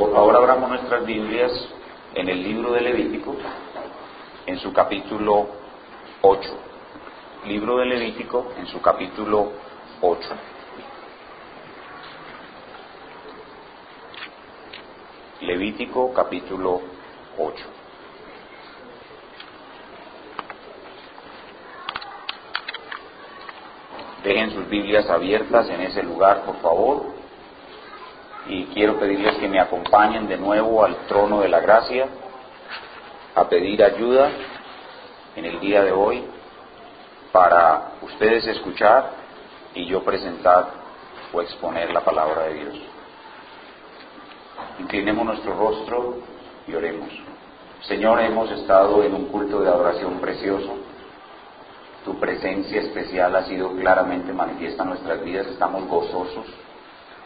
Por favor, abramos nuestras Biblias en el libro de Levítico, en su capítulo 8. Libro de Levítico, en su capítulo 8. Levítico capítulo 8. Dejen sus Biblias abiertas en ese lugar, por favor. Y quiero pedirles que me acompañen de nuevo al trono de la gracia a pedir ayuda en el día de hoy para ustedes escuchar y yo presentar o exponer la palabra de Dios. Inclinemos nuestro rostro y oremos. Señor, hemos estado en un culto de adoración precioso. Tu presencia especial ha sido claramente manifiesta en nuestras vidas. Estamos gozosos.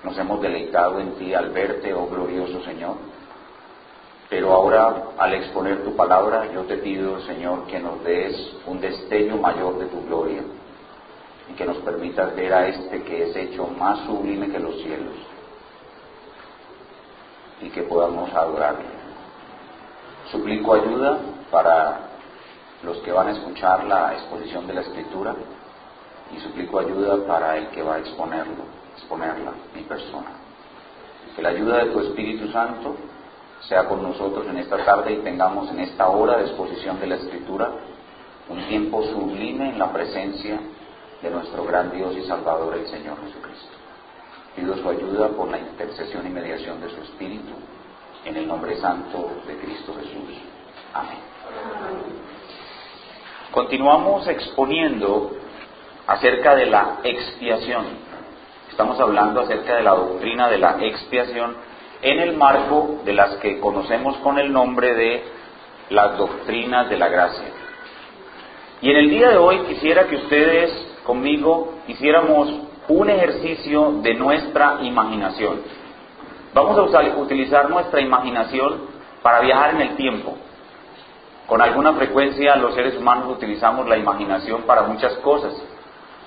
Nos hemos deleitado en ti al verte, oh glorioso Señor. Pero ahora, al exponer tu palabra, yo te pido, Señor, que nos des un destello mayor de tu gloria y que nos permitas ver a este que es hecho más sublime que los cielos y que podamos adorarle. Suplico ayuda para los que van a escuchar la exposición de la escritura y suplico ayuda para el que va a exponerlo, exponerla, mi persona. Que la ayuda de tu Espíritu Santo sea con nosotros en esta tarde y tengamos en esta hora de exposición de la escritura un tiempo sublime en la presencia de nuestro gran Dios y Salvador, el Señor Jesucristo. Pido su ayuda por la intercesión y mediación de su Espíritu, en el nombre santo de Cristo Jesús. Amén. Continuamos exponiendo acerca de la expiación. Estamos hablando acerca de la doctrina de la expiación en el marco de las que conocemos con el nombre de las doctrinas de la gracia. Y en el día de hoy quisiera que ustedes conmigo hiciéramos un ejercicio de nuestra imaginación. Vamos a utilizar nuestra imaginación para viajar en el tiempo. Con alguna frecuencia los seres humanos utilizamos la imaginación para muchas cosas.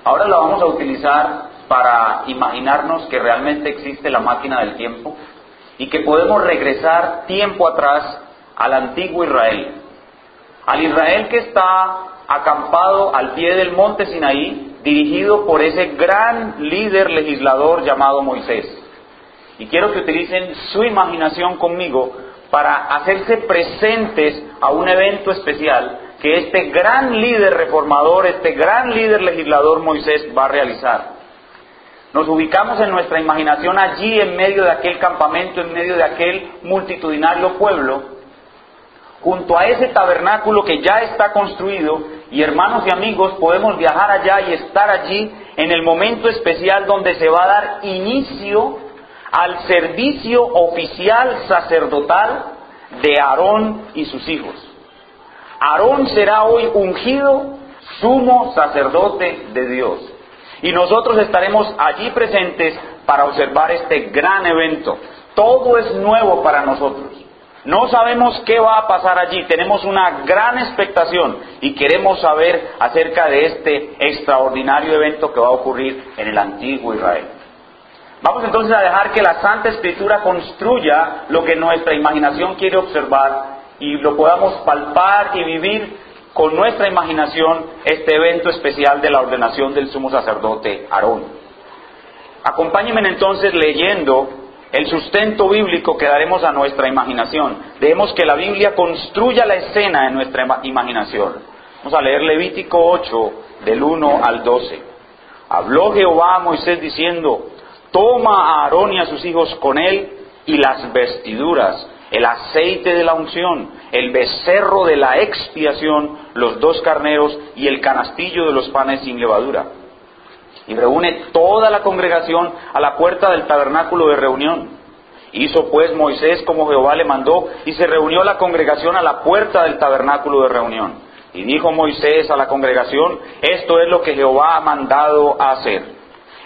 Ahora la vamos a utilizar para imaginarnos que realmente existe la máquina del tiempo y que podemos regresar tiempo atrás al antiguo Israel. Al Israel que está acampado al pie del monte Sinaí, dirigido por ese gran líder legislador llamado Moisés. Y quiero que utilicen su imaginación conmigo para hacerse presentes a un evento especial que este gran líder reformador, este gran líder legislador Moisés va a realizar. Nos ubicamos en nuestra imaginación allí en medio de aquel campamento, en medio de aquel multitudinario pueblo, junto a ese tabernáculo que ya está construido y hermanos y amigos podemos viajar allá y estar allí en el momento especial donde se va a dar inicio al servicio oficial sacerdotal de Aarón y sus hijos. Aarón será hoy ungido sumo sacerdote de Dios. Y nosotros estaremos allí presentes para observar este gran evento. Todo es nuevo para nosotros. No sabemos qué va a pasar allí, tenemos una gran expectación y queremos saber acerca de este extraordinario evento que va a ocurrir en el antiguo Israel. Vamos entonces a dejar que la Santa Escritura construya lo que nuestra imaginación quiere observar y lo podamos palpar y vivir con nuestra imaginación este evento especial de la ordenación del sumo sacerdote Aarón. Acompáñenme entonces leyendo el sustento bíblico que daremos a nuestra imaginación. Dejemos que la Biblia construya la escena en nuestra imaginación. Vamos a leer Levítico 8, del 1 al 12. Habló Jehová a Moisés diciendo, toma a Aarón y a sus hijos con él y las vestiduras, el aceite de la unción, el becerro de la expiación, los dos carneros y el canastillo de los panes sin levadura y reúne toda la congregación a la puerta del tabernáculo de reunión. Hizo pues Moisés como Jehová le mandó y se reunió la congregación a la puerta del tabernáculo de reunión. Y dijo Moisés a la congregación, esto es lo que Jehová ha mandado hacer.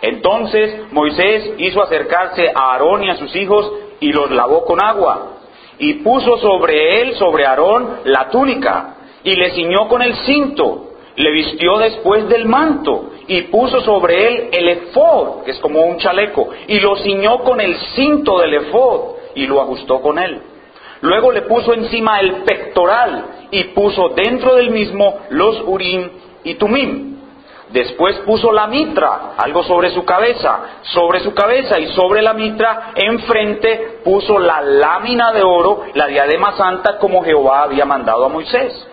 Entonces Moisés hizo acercarse a Aarón y a sus hijos y los lavó con agua. Y puso sobre él, sobre Aarón, la túnica y le ciñó con el cinto. Le vistió después del manto y puso sobre él el efod, que es como un chaleco, y lo ciñó con el cinto del efod, y lo ajustó con él. Luego le puso encima el pectoral y puso dentro del mismo los urim y tumim. Después puso la mitra, algo sobre su cabeza, sobre su cabeza y sobre la mitra enfrente puso la lámina de oro, la diadema santa como Jehová había mandado a Moisés.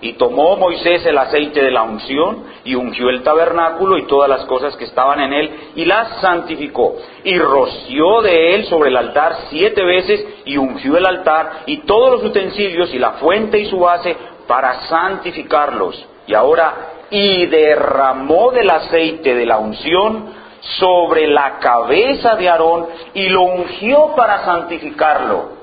Y tomó Moisés el aceite de la unción y ungió el tabernáculo y todas las cosas que estaban en él y las santificó. Y roció de él sobre el altar siete veces y ungió el altar y todos los utensilios y la fuente y su base para santificarlos. Y ahora, y derramó del aceite de la unción sobre la cabeza de Aarón y lo ungió para santificarlo.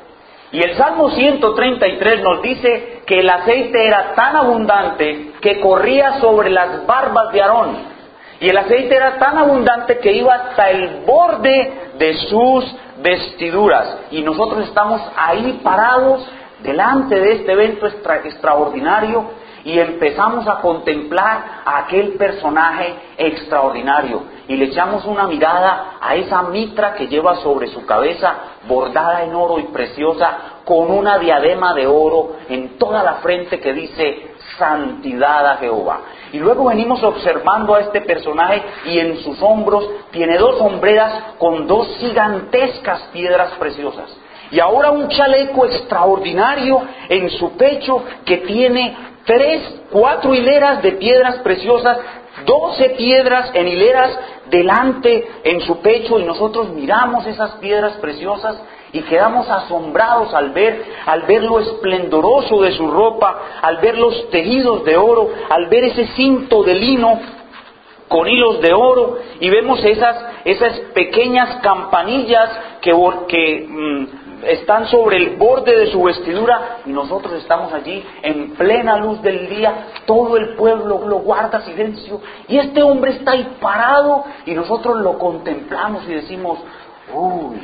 Y el Salmo 133 nos dice que el aceite era tan abundante que corría sobre las barbas de Aarón. Y el aceite era tan abundante que iba hasta el borde de sus vestiduras. Y nosotros estamos ahí parados delante de este evento extraordinario y empezamos a contemplar a aquel personaje extraordinario y le echamos una mirada a esa mitra que lleva sobre su cabeza bordada en oro y preciosa con una diadema de oro en toda la frente que dice santidad a Jehová. Y luego venimos observando a este personaje y en sus hombros tiene dos hombreras con dos gigantescas piedras preciosas. Y ahora un chaleco extraordinario en su pecho que tiene tres, cuatro hileras de piedras preciosas, doce piedras en hileras delante en su pecho y nosotros miramos esas piedras preciosas y quedamos asombrados al ver, al ver lo esplendoroso de su ropa, al ver los tejidos de oro, al ver ese cinto de lino con hilos de oro y vemos esas, esas pequeñas campanillas que, mm, están sobre el borde de su vestidura y nosotros estamos allí en plena luz del día, todo el pueblo lo guarda silencio y este hombre está ahí parado y nosotros lo contemplamos y decimos, uy,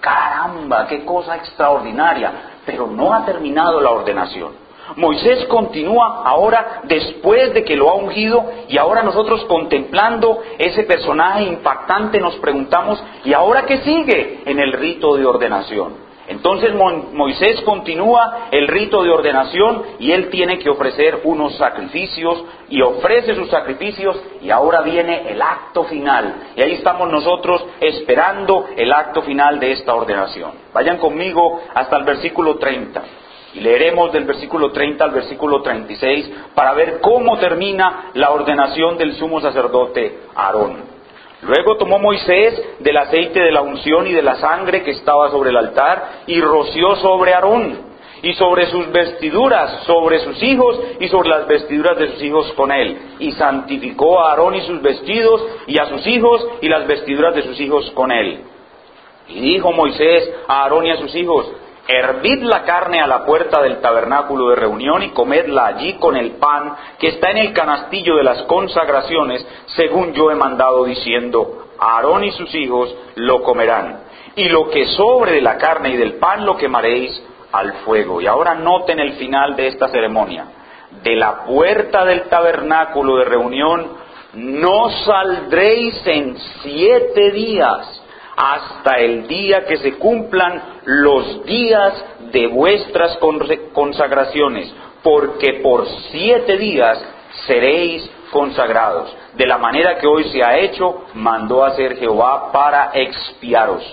caramba, qué cosa extraordinaria, pero no ha terminado la ordenación. Moisés continúa ahora después de que lo ha ungido y ahora nosotros contemplando ese personaje impactante nos preguntamos, ¿y ahora qué sigue en el rito de ordenación? Entonces Moisés continúa el rito de ordenación y él tiene que ofrecer unos sacrificios y ofrece sus sacrificios y ahora viene el acto final. Y ahí estamos nosotros esperando el acto final de esta ordenación. Vayan conmigo hasta el versículo 30. Y leeremos del versículo 30 al versículo 36 para ver cómo termina la ordenación del sumo sacerdote Aarón. Luego tomó Moisés del aceite de la unción y de la sangre que estaba sobre el altar y roció sobre Aarón y sobre sus vestiduras, sobre sus hijos y sobre las vestiduras de sus hijos con él. Y santificó a Aarón y sus vestidos y a sus hijos y las vestiduras de sus hijos con él. Y dijo Moisés a Aarón y a sus hijos, hervid la carne a la puerta del tabernáculo de reunión y comedla allí con el pan que está en el canastillo de las consagraciones, según yo he mandado diciendo, Aarón y sus hijos lo comerán. Y lo que sobre de la carne y del pan lo quemaréis al fuego. Y ahora noten el final de esta ceremonia. De la puerta del tabernáculo de reunión no saldréis en siete días hasta el día que se cumplan los días de vuestras consagraciones, porque por siete días seréis consagrados. De la manera que hoy se ha hecho, mandó hacer Jehová para expiaros.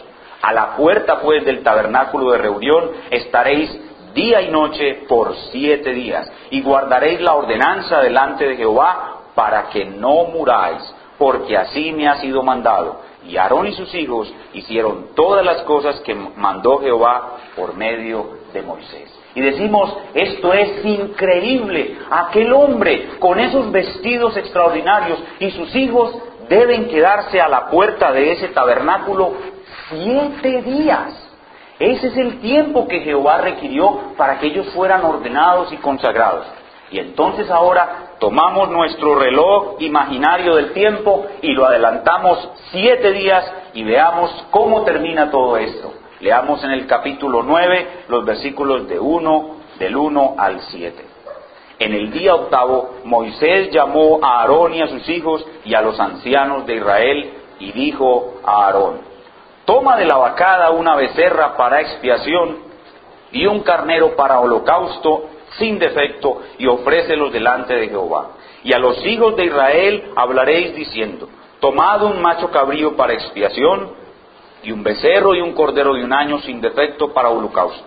A la puerta pues del tabernáculo de reunión estaréis día y noche por siete días, y guardaréis la ordenanza delante de Jehová para que no muráis, porque así me ha sido mandado y Aarón y sus hijos hicieron todas las cosas que mandó Jehová por medio de Moisés. Y decimos, esto es increíble. Aquel hombre con esos vestidos extraordinarios y sus hijos deben quedarse a la puerta de ese tabernáculo siete días. Ese es el tiempo que Jehová requirió para que ellos fueran ordenados y consagrados. Y entonces ahora tomamos nuestro reloj imaginario del tiempo y lo adelantamos siete días y veamos cómo termina todo esto. Leamos en el capítulo 9 los versículos de 1, del 1 al 7. En el día octavo, Moisés llamó a Aarón y a sus hijos y a los ancianos de Israel y dijo a Aarón, toma de la vacada una becerra para expiación y un carnero para holocausto sin defecto y ofrécelos delante de Jehová. Y a los hijos de Israel hablaréis diciendo, tomad un macho cabrío para expiación y un becerro y un cordero de un año sin defecto para holocausto.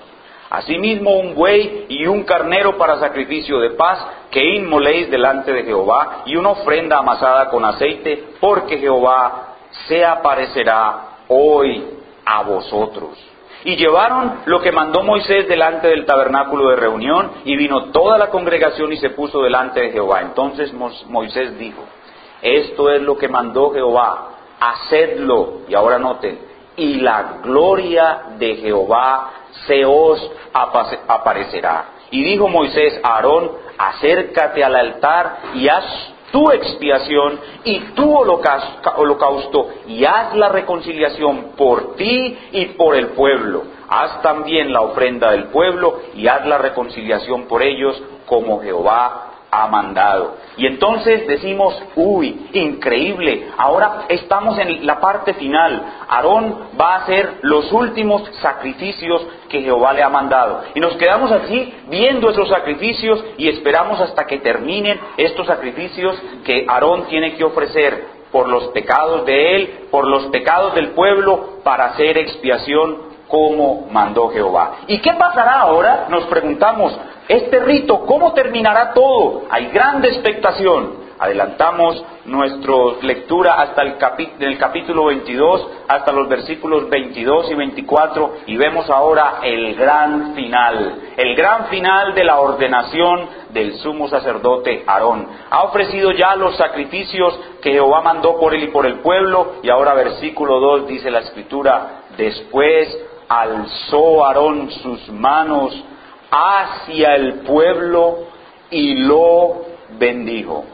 Asimismo un buey y un carnero para sacrificio de paz que inmoléis delante de Jehová y una ofrenda amasada con aceite, porque Jehová se aparecerá hoy a vosotros. Y llevaron lo que mandó Moisés delante del tabernáculo de reunión, y vino toda la congregación y se puso delante de Jehová. Entonces Moisés dijo, esto es lo que mandó Jehová, hacedlo. Y ahora noten, y la gloria de Jehová se os aparecerá. Y dijo Moisés a Aarón, acércate al altar y haz tu expiación y tu holocausto y haz la reconciliación por ti y por el pueblo. Haz también la ofrenda del pueblo y haz la reconciliación por ellos como Jehová ha mandado. Y entonces decimos, uy, increíble, ahora estamos en la parte final. Aarón va a hacer los últimos sacrificios que Jehová le ha mandado. Y nos quedamos aquí viendo esos sacrificios y esperamos hasta que terminen estos sacrificios que Aarón tiene que ofrecer por los pecados de él, por los pecados del pueblo, para hacer expiación como mandó Jehová. ¿Y qué pasará ahora? Nos preguntamos, este rito, ¿cómo terminará todo? Hay grande expectación. Adelantamos nuestra lectura hasta el, capítulo 22, hasta los versículos 22 y 24, y vemos ahora el gran final, el gran final de la ordenación del sumo sacerdote Aarón. Ha ofrecido ya los sacrificios que Jehová mandó por él y por el pueblo, y ahora versículo 2 dice la escritura, después alzó Aarón sus manos hacia el pueblo y lo bendijo.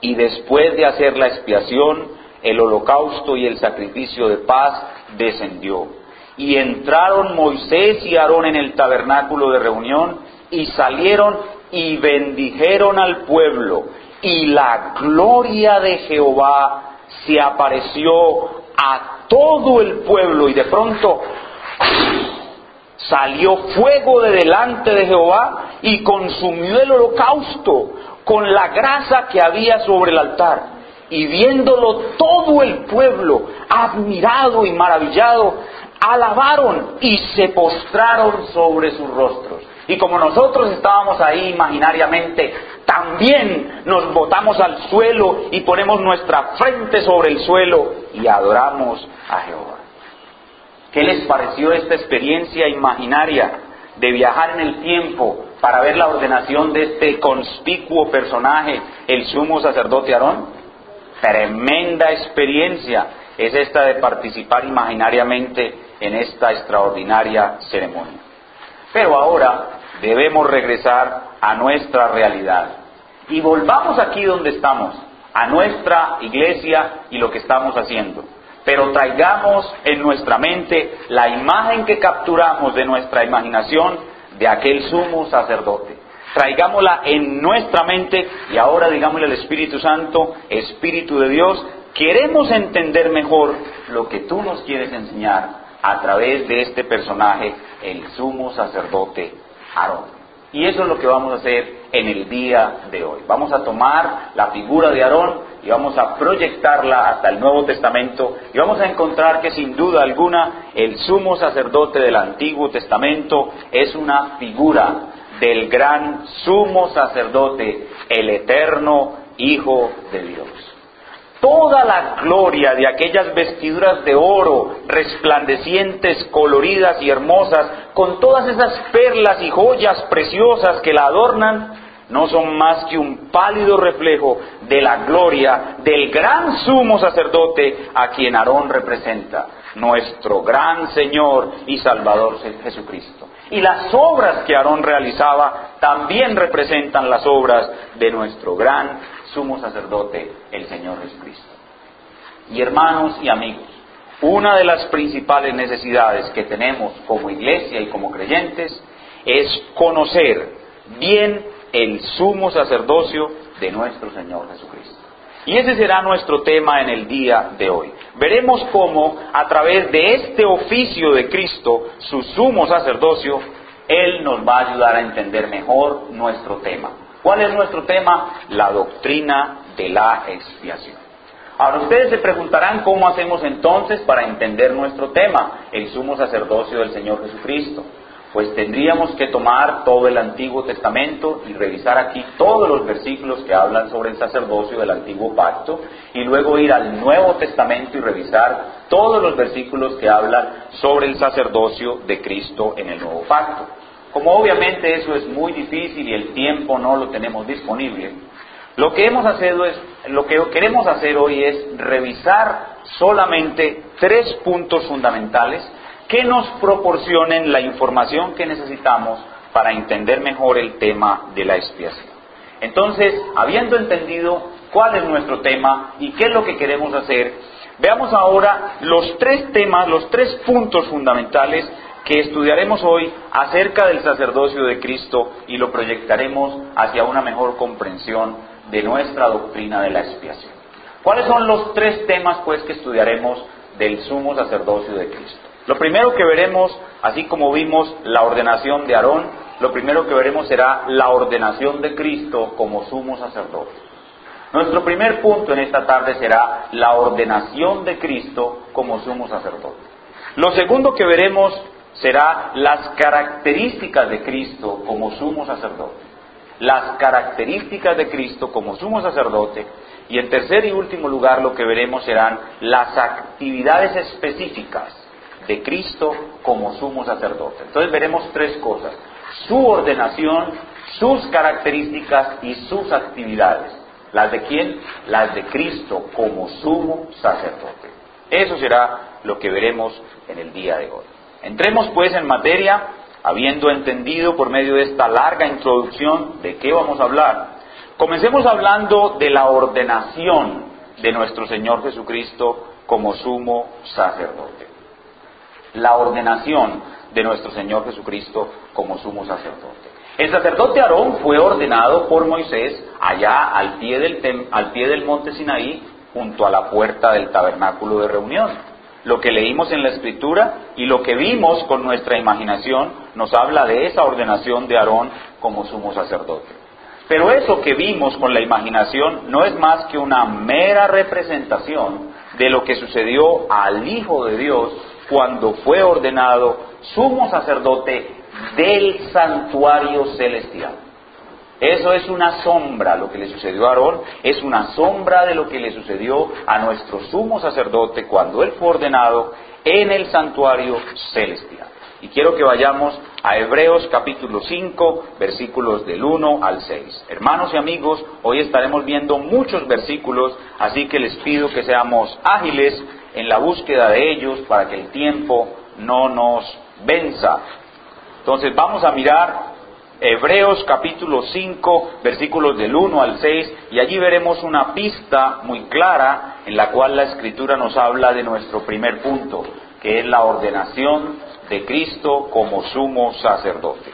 Y después de hacer la expiación, el holocausto y el sacrificio de paz descendió. Y entraron Moisés y Aarón en el tabernáculo de reunión y salieron y bendijeron al pueblo. Y la gloria de Jehová se apareció a todo el pueblo y de pronto Salió fuego de delante de Jehová y consumió el holocausto con la grasa que había sobre el altar. Y viéndolo todo el pueblo, admirado y maravillado, alabaron y se postraron sobre sus rostros. Y como nosotros estábamos ahí imaginariamente, también nos botamos al suelo y ponemos nuestra frente sobre el suelo y adoramos a Jehová. ¿Qué les pareció esta experiencia imaginaria de viajar en el tiempo para ver la ordenación de este conspicuo personaje, el sumo sacerdote Aarón? Tremenda experiencia es esta de participar imaginariamente en esta extraordinaria ceremonia. Pero ahora debemos regresar a nuestra realidad. Y volvamos aquí donde estamos, a nuestra iglesia y lo que estamos haciendo pero traigamos en nuestra mente la imagen que capturamos de nuestra imaginación de aquel sumo sacerdote. Traigámosla en nuestra mente y ahora digámosle al Espíritu Santo, Espíritu de Dios, queremos entender mejor lo que tú nos quieres enseñar a través de este personaje, el sumo sacerdote Aarón. Y eso es lo que vamos a hacer en el día de hoy. Vamos a tomar la figura de Aarón y vamos a proyectarla hasta el Nuevo Testamento y vamos a encontrar que sin duda alguna el sumo sacerdote del Antiguo Testamento es una figura del gran sumo sacerdote, el eterno Hijo de Dios. Toda la gloria de aquellas vestiduras de oro, resplandecientes, coloridas y hermosas, con todas esas perlas y joyas preciosas que la adornan, no son más que un pálido reflejo de la gloria del gran sumo sacerdote a quien Aarón representa, nuestro gran Señor y Salvador Jesucristo. Y las obras que Aarón realizaba también representan las obras de nuestro gran sumo sacerdote, el Señor Jesucristo. Y hermanos y amigos, una de las principales necesidades que tenemos como iglesia y como creyentes es conocer bien el sumo sacerdocio de nuestro Señor Jesucristo. Y ese será nuestro tema en el día de hoy. Veremos cómo a través de este oficio de Cristo, su sumo sacerdocio, Él nos va a ayudar a entender mejor nuestro tema. ¿Cuál es nuestro tema? La doctrina de la expiación. Ahora ustedes se preguntarán cómo hacemos entonces para entender nuestro tema, el sumo sacerdocio del Señor Jesucristo pues tendríamos que tomar todo el Antiguo Testamento y revisar aquí todos los versículos que hablan sobre el sacerdocio del Antiguo Pacto y luego ir al Nuevo Testamento y revisar todos los versículos que hablan sobre el sacerdocio de Cristo en el Nuevo Pacto. Como obviamente eso es muy difícil y el tiempo no lo tenemos disponible, lo que hemos es, lo que queremos hacer hoy es revisar solamente tres puntos fundamentales que nos proporcionen la información que necesitamos para entender mejor el tema de la expiación. Entonces, habiendo entendido cuál es nuestro tema y qué es lo que queremos hacer, veamos ahora los tres temas, los tres puntos fundamentales que estudiaremos hoy acerca del sacerdocio de Cristo y lo proyectaremos hacia una mejor comprensión de nuestra doctrina de la expiación. ¿Cuáles son los tres temas pues que estudiaremos del sumo sacerdocio de Cristo? Lo primero que veremos, así como vimos la ordenación de Aarón, lo primero que veremos será la ordenación de Cristo como sumo sacerdote. Nuestro primer punto en esta tarde será la ordenación de Cristo como sumo sacerdote. Lo segundo que veremos será las características de Cristo como sumo sacerdote. Las características de Cristo como sumo sacerdote. Y en tercer y último lugar lo que veremos serán las actividades específicas de Cristo como sumo sacerdote. Entonces veremos tres cosas. Su ordenación, sus características y sus actividades. ¿Las de quién? Las de Cristo como sumo sacerdote. Eso será lo que veremos en el día de hoy. Entremos pues en materia, habiendo entendido por medio de esta larga introducción de qué vamos a hablar. Comencemos hablando de la ordenación de nuestro Señor Jesucristo como sumo sacerdote la ordenación de nuestro Señor Jesucristo como sumo sacerdote. El sacerdote Aarón fue ordenado por Moisés allá al pie del, al pie del monte Sinaí, junto a la puerta del tabernáculo de reunión. Lo que leímos en la escritura y lo que vimos con nuestra imaginación nos habla de esa ordenación de Aarón como sumo sacerdote. Pero eso que vimos con la imaginación no es más que una mera representación de lo que sucedió al Hijo de Dios cuando fue ordenado sumo sacerdote del santuario celestial. Eso es una sombra, lo que le sucedió a Aarón es una sombra de lo que le sucedió a nuestro sumo sacerdote cuando él fue ordenado en el santuario celestial. Y quiero que vayamos a Hebreos capítulo 5, versículos del 1 al 6. Hermanos y amigos, hoy estaremos viendo muchos versículos, así que les pido que seamos ágiles en la búsqueda de ellos para que el tiempo no nos venza. Entonces vamos a mirar Hebreos capítulo 5, versículos del 1 al 6, y allí veremos una pista muy clara en la cual la escritura nos habla de nuestro primer punto, que es la ordenación de Cristo como sumo sacerdote.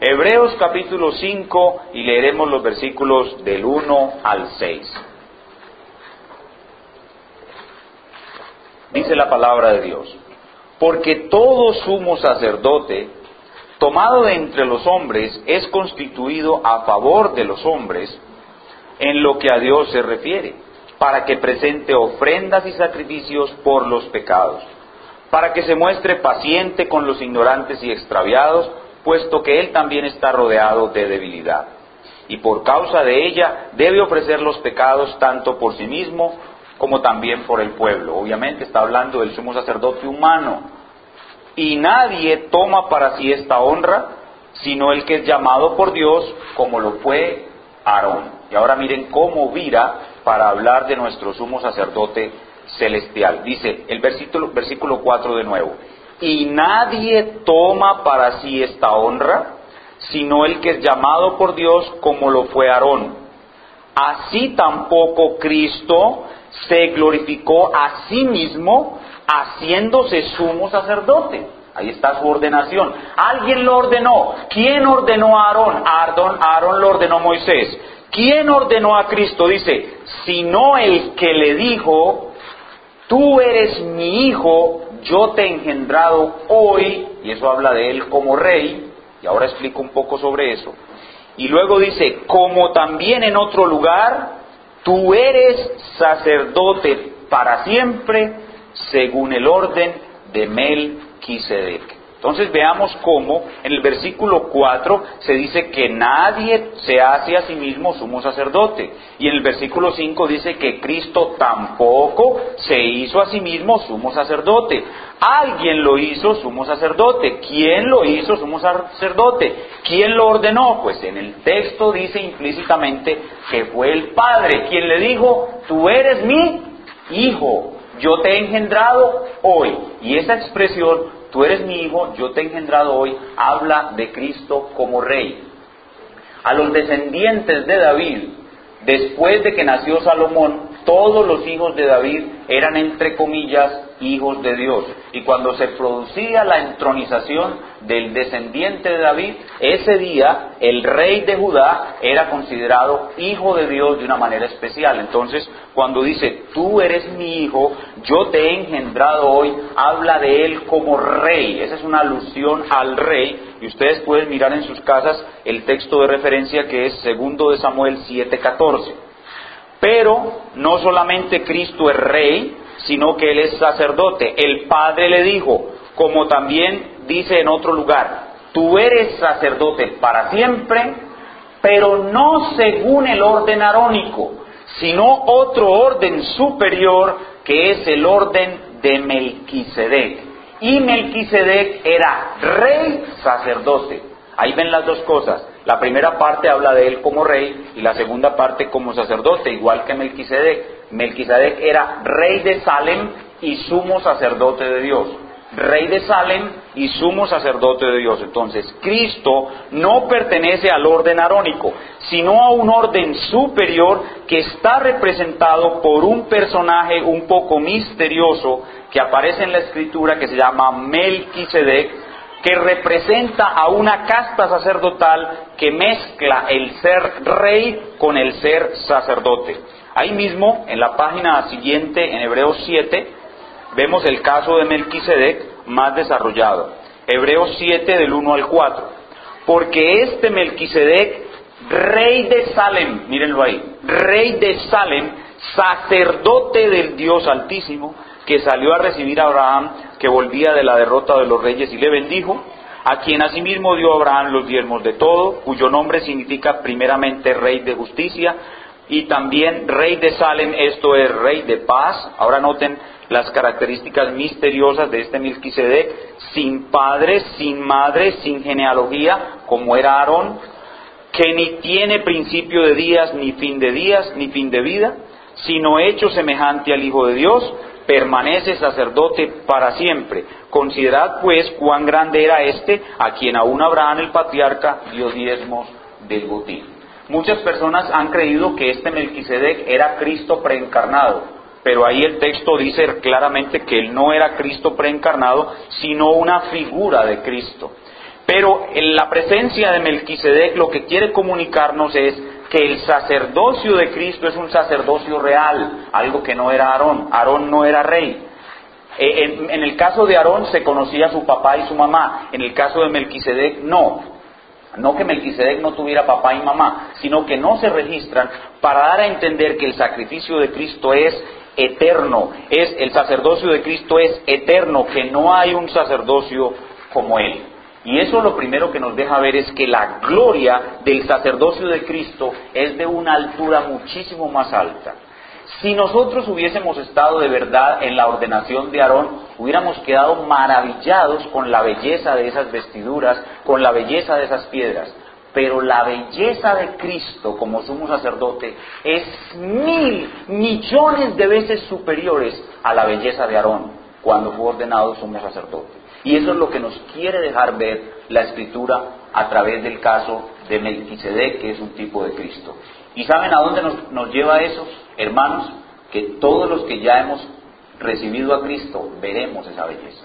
Hebreos capítulo 5 y leeremos los versículos del 1 al 6. Dice la palabra de Dios, porque todo sumo sacerdote, tomado de entre los hombres, es constituido a favor de los hombres en lo que a Dios se refiere, para que presente ofrendas y sacrificios por los pecados, para que se muestre paciente con los ignorantes y extraviados, puesto que Él también está rodeado de debilidad. Y por causa de ella debe ofrecer los pecados tanto por sí mismo como también por el pueblo. Obviamente está hablando del sumo sacerdote humano. Y nadie toma para sí esta honra, sino el que es llamado por Dios, como lo fue Aarón. Y ahora miren cómo vira para hablar de nuestro sumo sacerdote celestial. Dice el versículo, versículo 4 de nuevo. Y nadie toma para sí esta honra, sino el que es llamado por Dios, como lo fue Aarón. Así tampoco Cristo se glorificó a sí mismo haciéndose sumo sacerdote. Ahí está su ordenación. Alguien lo ordenó. ¿Quién ordenó a Aarón? Aarón, Aarón lo ordenó Moisés. ¿Quién ordenó a Cristo? Dice, sino el que le dijo, tú eres mi hijo, yo te he engendrado hoy, y eso habla de él como rey, y ahora explico un poco sobre eso. Y luego dice, como también en otro lugar, tú eres sacerdote para siempre, según el orden de Melquisedec. Entonces veamos cómo en el versículo 4 se dice que nadie se hace a sí mismo sumo sacerdote. Y en el versículo 5 dice que Cristo tampoco se hizo a sí mismo sumo sacerdote. Alguien lo hizo sumo sacerdote. ¿Quién lo hizo sumo sacerdote? ¿Quién lo ordenó? Pues en el texto dice implícitamente que fue el Padre quien le dijo, tú eres mi hijo, yo te he engendrado hoy. Y esa expresión tú eres mi hijo, yo te he engendrado hoy, habla de Cristo como rey. A los descendientes de David, después de que nació Salomón, todos los hijos de David eran entre comillas hijos de Dios. Y cuando se producía la entronización del descendiente de David, ese día el rey de Judá era considerado hijo de Dios de una manera especial. Entonces, cuando dice, tú eres mi hijo, yo te he engendrado hoy, habla de él como rey. Esa es una alusión al rey. Y ustedes pueden mirar en sus casas el texto de referencia que es segundo de Samuel 7:14. Pero no solamente Cristo es rey, sino que Él es sacerdote. El Padre le dijo, como también dice en otro lugar, tú eres sacerdote para siempre, pero no según el orden arónico, sino otro orden superior que es el orden de Melquisedec. Y Melquisedec era rey sacerdote. Ahí ven las dos cosas. La primera parte habla de él como rey y la segunda parte como sacerdote, igual que Melquisedec. Melquisedec era rey de Salem y sumo sacerdote de Dios. Rey de Salem y sumo sacerdote de Dios. Entonces, Cristo no pertenece al orden arónico, sino a un orden superior que está representado por un personaje un poco misterioso que aparece en la escritura que se llama Melquisedec que representa a una casta sacerdotal que mezcla el ser rey con el ser sacerdote. Ahí mismo, en la página siguiente, en Hebreos 7, vemos el caso de Melquisedec más desarrollado. Hebreos 7 del 1 al 4. Porque este Melquisedec, rey de Salem, mírenlo ahí, rey de Salem, sacerdote del Dios Altísimo, que salió a recibir a Abraham, que volvía de la derrota de los reyes, y le bendijo, a quien asimismo dio Abraham los diezmos de todo, cuyo nombre significa primeramente rey de justicia, y también rey de Salem, esto es rey de paz. Ahora noten las características misteriosas de este Melquisedec, sin padre, sin madre, sin genealogía, como era Aarón, que ni tiene principio de días, ni fin de días, ni fin de vida, sino hecho semejante al Hijo de Dios, permanece sacerdote para siempre. Considerad pues cuán grande era este a quien aún Abraham el patriarca dio diezmos del botín. Muchas personas han creído que este Melquisedec era Cristo preencarnado, pero ahí el texto dice claramente que él no era Cristo preencarnado, sino una figura de Cristo. Pero en la presencia de Melquisedec lo que quiere comunicarnos es que el sacerdocio de Cristo es un sacerdocio real, algo que no era Aarón. Aarón no era rey. Eh, en, el caso de Aarón se conocía su papá y su mamá, en el caso de Melquisedec no. No que Melquisedec no tuviera papá y mamá, sino que no se registran para dar a entender que el sacrificio de Cristo es eterno, es el sacerdocio de Cristo es eterno, que no hay un sacerdocio como él. Y eso lo primero que nos deja ver es que la gloria del sacerdocio de Cristo es de una altura muchísimo más alta. Si nosotros hubiésemos estado de verdad en la ordenación de Aarón, hubiéramos quedado maravillados con la belleza de esas vestiduras, con la belleza de esas piedras. Pero la belleza de Cristo como sumo sacerdote es mil, millones de veces superiores a la belleza de Aarón cuando fue ordenado sumo sacerdote. Y eso es lo que nos quiere dejar ver la escritura a través del caso de Melquisedec, que es un tipo de Cristo. ¿Y saben a dónde nos, lleva eso, hermanos? Que todos los que ya hemos recibido a Cristo veremos esa belleza.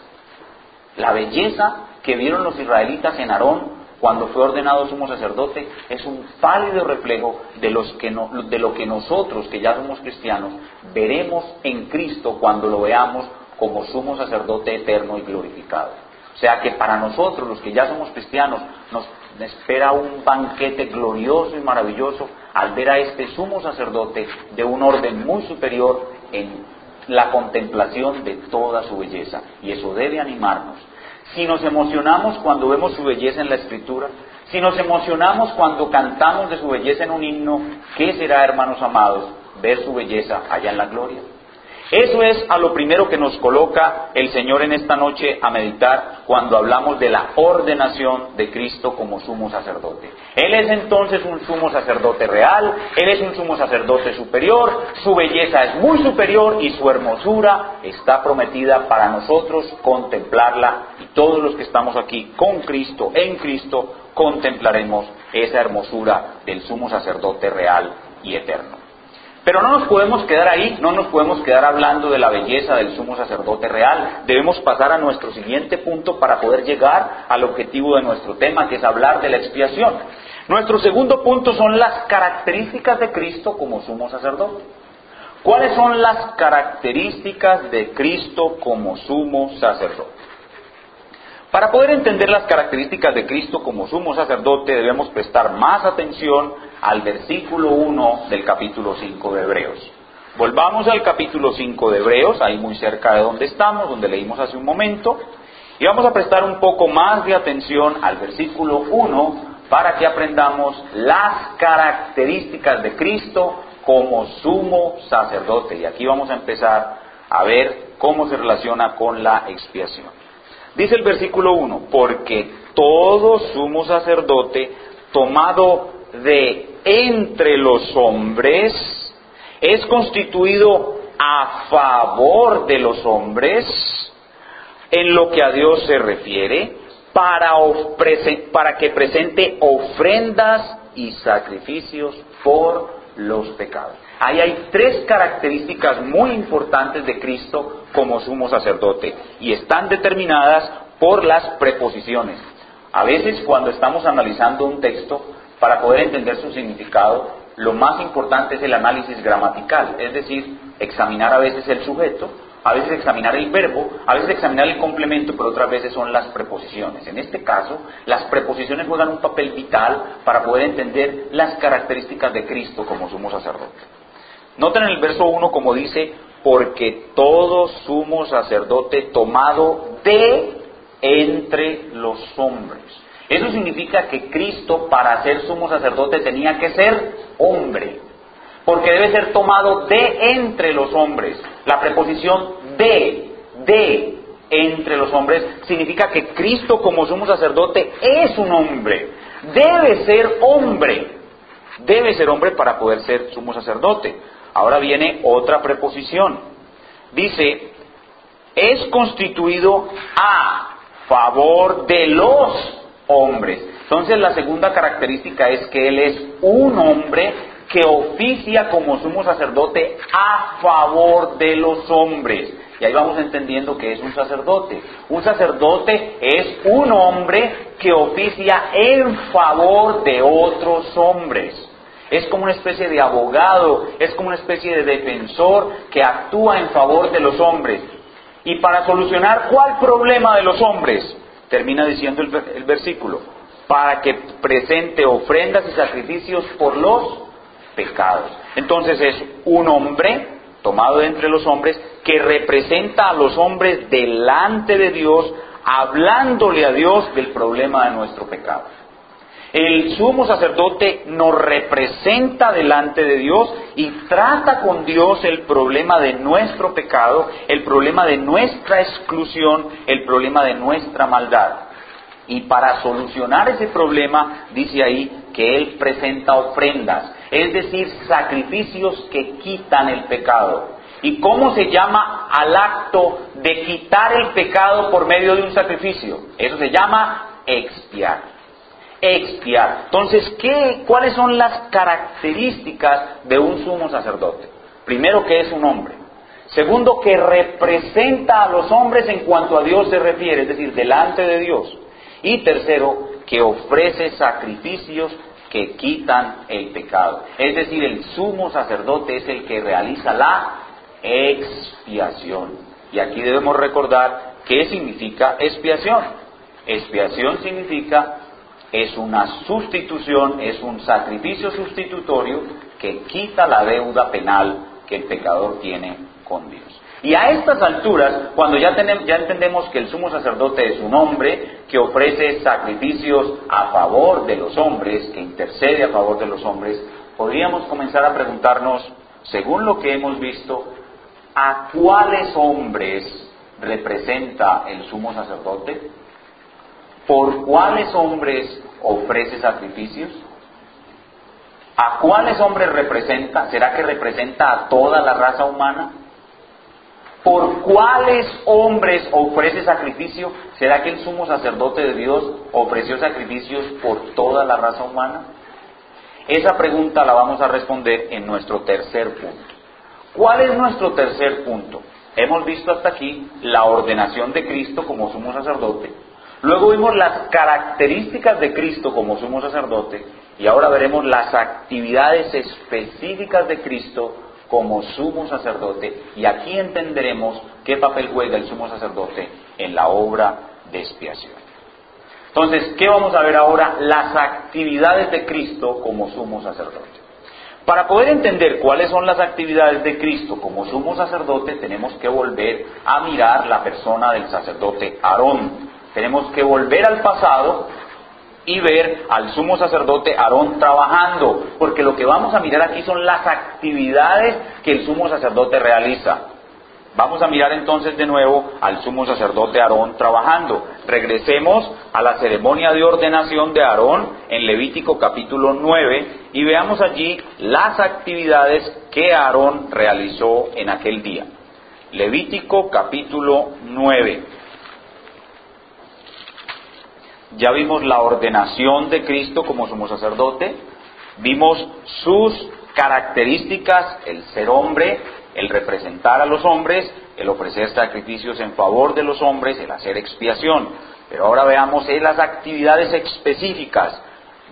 La belleza que vieron los israelitas en Aarón cuando fue ordenado sumo sacerdote, es un pálido reflejo de, los que de lo que nosotros, que ya somos cristianos, veremos en Cristo cuando lo veamos como sumo sacerdote eterno y glorificado. O sea que para nosotros, los que ya somos cristianos, nos espera un banquete glorioso y maravilloso al ver a este sumo sacerdote de un orden muy superior en la contemplación de toda su belleza. Y eso debe animarnos. Si nos emocionamos cuando vemos su belleza en la escritura, si nos emocionamos cuando cantamos de su belleza en un himno, ¿qué será, hermanos amados, ver su belleza allá en la gloria? Eso es a lo primero que nos coloca el Señor en esta noche a meditar cuando hablamos de la ordenación de Cristo como sumo sacerdote. Él es entonces un sumo sacerdote real, Él es un sumo sacerdote superior, su belleza es muy superior y su hermosura está prometida para nosotros contemplarla y todos los que estamos aquí con Cristo, en Cristo, contemplaremos esa hermosura del sumo sacerdote real y eterno. Pero no nos podemos quedar ahí, no nos podemos quedar hablando de la belleza del sumo sacerdote real. Debemos pasar a nuestro siguiente punto para poder llegar al objetivo de nuestro tema, que es hablar de la expiación. Nuestro segundo punto son las características de Cristo como sumo sacerdote. ¿Cuáles son las características de Cristo como sumo sacerdote? Para poder entender las características de Cristo como sumo sacerdote debemos prestar más atención al versículo 1 del capítulo 5 de Hebreos. Volvamos al capítulo 5 de Hebreos, ahí muy cerca de donde estamos, donde leímos hace un momento, y vamos a prestar un poco más de atención al versículo 1 para que aprendamos las características de Cristo como sumo sacerdote. Y aquí vamos a empezar a ver cómo se relaciona con la expiación. Dice el versículo 1, porque todo sumo sacerdote tomado de entre los hombres es constituido a favor de los hombres en lo que a Dios se refiere para, que presente ofrendas y sacrificios por los pecados. Ahí hay tres características muy importantes de Cristo como sumo sacerdote y están determinadas por las preposiciones. A veces cuando estamos analizando un texto para poder entender su significado, lo más importante es el análisis gramatical, es decir, examinar a veces el sujeto, a veces examinar el verbo, a veces examinar el complemento, pero otras veces son las preposiciones. En este caso, las preposiciones juegan un papel vital para poder entender las características de Cristo como sumo sacerdote. Noten en el verso 1 como dice, porque todo sumo sacerdote tomado de entre los hombres. Eso significa que Cristo para ser sumo sacerdote tenía que ser hombre, porque debe ser tomado de entre los hombres. La preposición de, de entre los hombres significa que Cristo como sumo sacerdote es un hombre, debe ser hombre, debe ser hombre para poder ser sumo sacerdote. Ahora viene otra preposición. Dice, es constituido a favor de los hombres. Entonces la segunda característica es que Él es un hombre que oficia como sumo sacerdote a favor de los hombres. Y ahí vamos entendiendo que es un sacerdote. Un sacerdote es un hombre que oficia en favor de otros hombres. Es como una especie de abogado, es como una especie de defensor que actúa en favor de los hombres. Y para solucionar cuál problema de los hombres, termina diciendo el, versículo, para que presente ofrendas y sacrificios por los pecados. Entonces es un hombre tomado de entre los hombres que representa a los hombres delante de Dios, hablándole a Dios del problema de nuestro pecado. El sumo sacerdote nos representa delante de Dios y trata con Dios el problema de nuestro pecado, el problema de nuestra exclusión, el problema de nuestra maldad. Y para solucionar ese problema, dice ahí que Él presenta ofrendas, es decir, sacrificios que quitan el pecado. ¿Y cómo se llama al acto de quitar el pecado por medio de un sacrificio? Eso se llama expiar expiar. Entonces, ¿qué, ¿cuáles son las características de un sumo sacerdote? Primero, que es un hombre. Segundo, que representa a los hombres en cuanto a Dios se refiere, es decir, delante de Dios. Y tercero, que ofrece sacrificios que quitan el pecado. Es decir, el sumo sacerdote es el que realiza la expiación. Y aquí debemos recordar qué significa expiación. Expiación significa es una sustitución, es un sacrificio sustitutorio que quita la deuda penal que el pecador tiene con Dios. Y a estas alturas, cuando ya, tenemos, ya entendemos que el sumo sacerdote es un hombre que ofrece sacrificios a favor de los hombres, que intercede a favor de los hombres, podríamos comenzar a preguntarnos, según lo que hemos visto, ¿a cuáles hombres representa el sumo sacerdote? ¿Por cuáles hombres ofrece sacrificios? ¿A cuáles hombres representa? ¿Será que representa a toda la raza humana? ¿Por cuáles hombres ofrece sacrificio? ¿Será que el sumo sacerdote de Dios ofreció sacrificios por toda la raza humana? Esa pregunta la vamos a responder en nuestro tercer punto. ¿Cuál es nuestro tercer punto? Hemos visto hasta aquí la ordenación de Cristo como sumo sacerdote, Luego vimos las características de Cristo como sumo sacerdote y ahora veremos las actividades específicas de Cristo como sumo sacerdote y aquí entenderemos qué papel juega el sumo sacerdote en la obra de expiación. Entonces, ¿qué vamos a ver ahora? Las actividades de Cristo como sumo sacerdote. Para poder entender cuáles son las actividades de Cristo como sumo sacerdote, tenemos que volver a mirar la persona del sacerdote Aarón. Tenemos que volver al pasado y ver al sumo sacerdote Aarón trabajando, porque lo que vamos a mirar aquí son las actividades que el sumo sacerdote realiza. Vamos a mirar entonces de nuevo al sumo sacerdote Aarón trabajando. Regresemos a la ceremonia de ordenación de Aarón en Levítico capítulo 9 y veamos allí las actividades que Aarón realizó en aquel día. Levítico capítulo 9. Ya vimos la ordenación de Cristo como sumo sacerdote, vimos sus características, el ser hombre, el representar a los hombres, el ofrecer sacrificios en favor de los hombres, el hacer expiación. Pero ahora veamos las actividades específicas,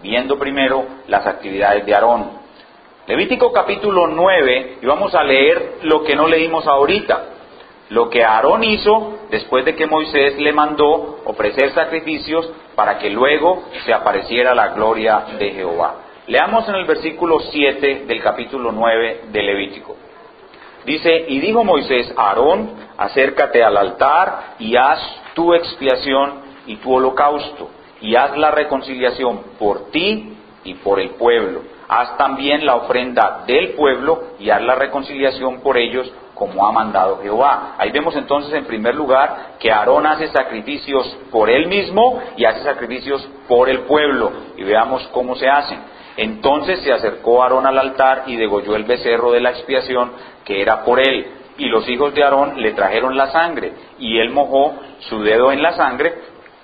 viendo primero las actividades de Aarón. Levítico capítulo 9, y vamos a leer lo que no leímos ahorita. Lo que Aarón hizo después de que Moisés le mandó ofrecer sacrificios para que luego se apareciera la gloria de Jehová. Leamos en el versículo 7 del capítulo 9 de Levítico. Dice, y dijo Moisés Aarón, acércate al altar y haz tu expiación y tu holocausto, y haz la reconciliación por ti y por el pueblo. Haz también la ofrenda del pueblo y haz la reconciliación por ellos como ha mandado Jehová. Ahí vemos entonces en primer lugar que Aarón hace sacrificios por él mismo y hace sacrificios por el pueblo. Y veamos cómo se hacen. Entonces se acercó Aarón al altar y degolló el becerro de la expiación que era por él. Y los hijos de Aarón le trajeron la sangre y él mojó su dedo en la sangre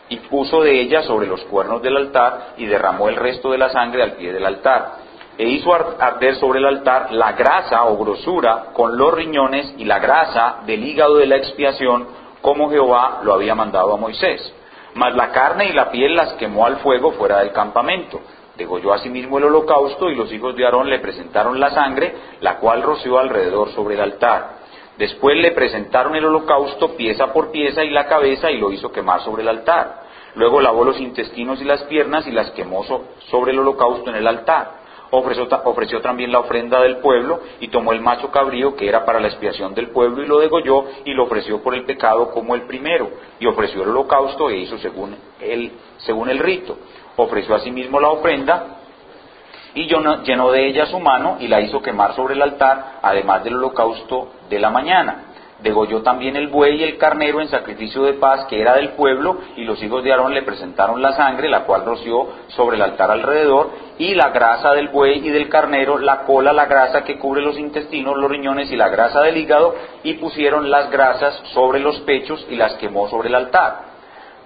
y puso de ella sobre los cuernos del altar y derramó el resto de la sangre al pie del altar e hizo arder sobre el altar la grasa o grosura con los riñones y la grasa del hígado de la expiación, como Jehová lo había mandado a Moisés. Mas la carne y la piel las quemó al fuego fuera del campamento. Degolló asimismo el holocausto y los hijos de Aarón le presentaron la sangre, la cual roció alrededor sobre el altar. Después le presentaron el holocausto pieza por pieza y la cabeza y lo hizo quemar sobre el altar. Luego lavó los intestinos y las piernas y las quemó sobre el holocausto en el altar ofreció, también la ofrenda del pueblo y tomó el macho cabrío que era para la expiación del pueblo y lo degolló y lo ofreció por el pecado como el primero y ofreció el holocausto e hizo según el, según el rito. Ofreció asimismo la ofrenda y llenó de ella su mano y la hizo quemar sobre el altar, además del holocausto de la mañana. Degolló también el buey y el carnero en sacrificio de paz que era del pueblo, y los hijos de Aarón le presentaron la sangre, la cual roció sobre el altar alrededor, y la grasa del buey y del carnero, la cola, la grasa que cubre los intestinos, los riñones y la grasa del hígado, y pusieron las grasas sobre los pechos y las quemó sobre el altar.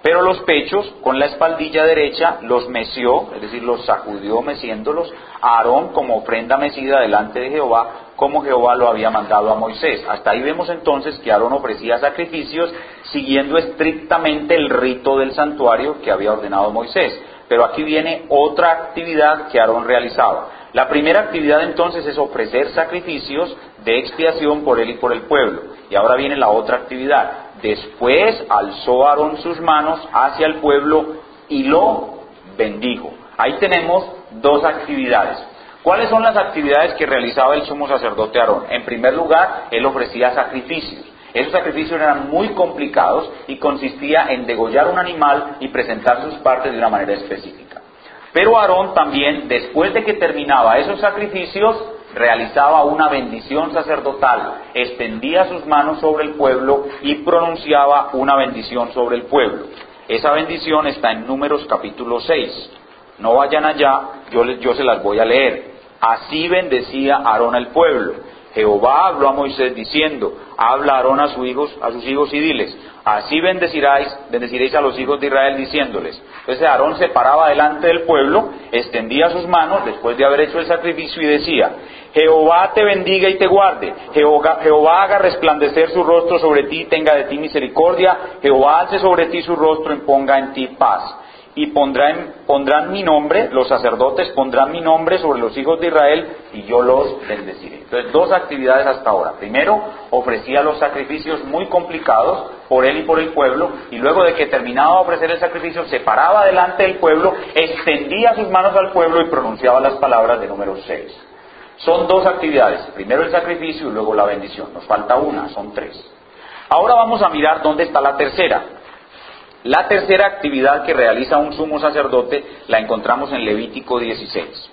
Pero los pechos, con la espaldilla derecha, los meció, es decir, los sacudió meciéndolos, a Aarón como ofrenda mecida delante de Jehová, como Jehová lo había mandado a Moisés. Hasta ahí vemos entonces que Aarón ofrecía sacrificios siguiendo estrictamente el rito del santuario que había ordenado Moisés. pero aquí viene otra actividad que Aarón realizaba. La primera actividad entonces es ofrecer sacrificios de expiación por él y por el pueblo. Y ahora viene la otra actividad. Después alzó Aarón sus manos hacia el pueblo y lo bendijo. Ahí tenemos dos actividades. ¿Cuáles son las actividades que realizaba el sumo sacerdote Aarón? En primer lugar, él ofrecía sacrificios. Esos sacrificios eran muy complicados y consistía en degollar un animal y presentar sus partes de una manera específica. Pero Aarón también, después de que terminaba esos sacrificios, realizaba una bendición sacerdotal, extendía sus manos sobre el pueblo y pronunciaba una bendición sobre el pueblo. Esa bendición está en Números capítulo 6. No vayan allá, yo, yo se las voy a leer. Así bendecía Aarón al pueblo. Jehová habló a Moisés diciendo, habla Aarón a, sus hijos, a sus hijos y diles, así bendeciráis, bendeciréis a los hijos de Israel diciéndoles. Entonces Aarón se paraba delante del pueblo, extendía sus manos después de haber hecho el sacrificio y decía, Jehová te bendiga y te guarde, Jehová, Jehová haga resplandecer su rostro sobre ti, tenga de ti misericordia, Jehová alce sobre ti su rostro y ponga en ti paz y pondrán, pondrán mi nombre, los sacerdotes pondrán mi nombre sobre los hijos de Israel y yo los bendeciré. Entonces, dos actividades hasta ahora. Primero, ofrecía los sacrificios muy complicados por él y por el pueblo, y luego de que terminaba de ofrecer el sacrificio, se paraba delante del pueblo, extendía sus manos al pueblo y pronunciaba las palabras de número 6. Son dos actividades, primero el sacrificio y luego la bendición. Nos falta una, son tres. Ahora vamos a mirar dónde está la tercera. La tercera actividad que realiza un sumo sacerdote la encontramos en Levítico 16.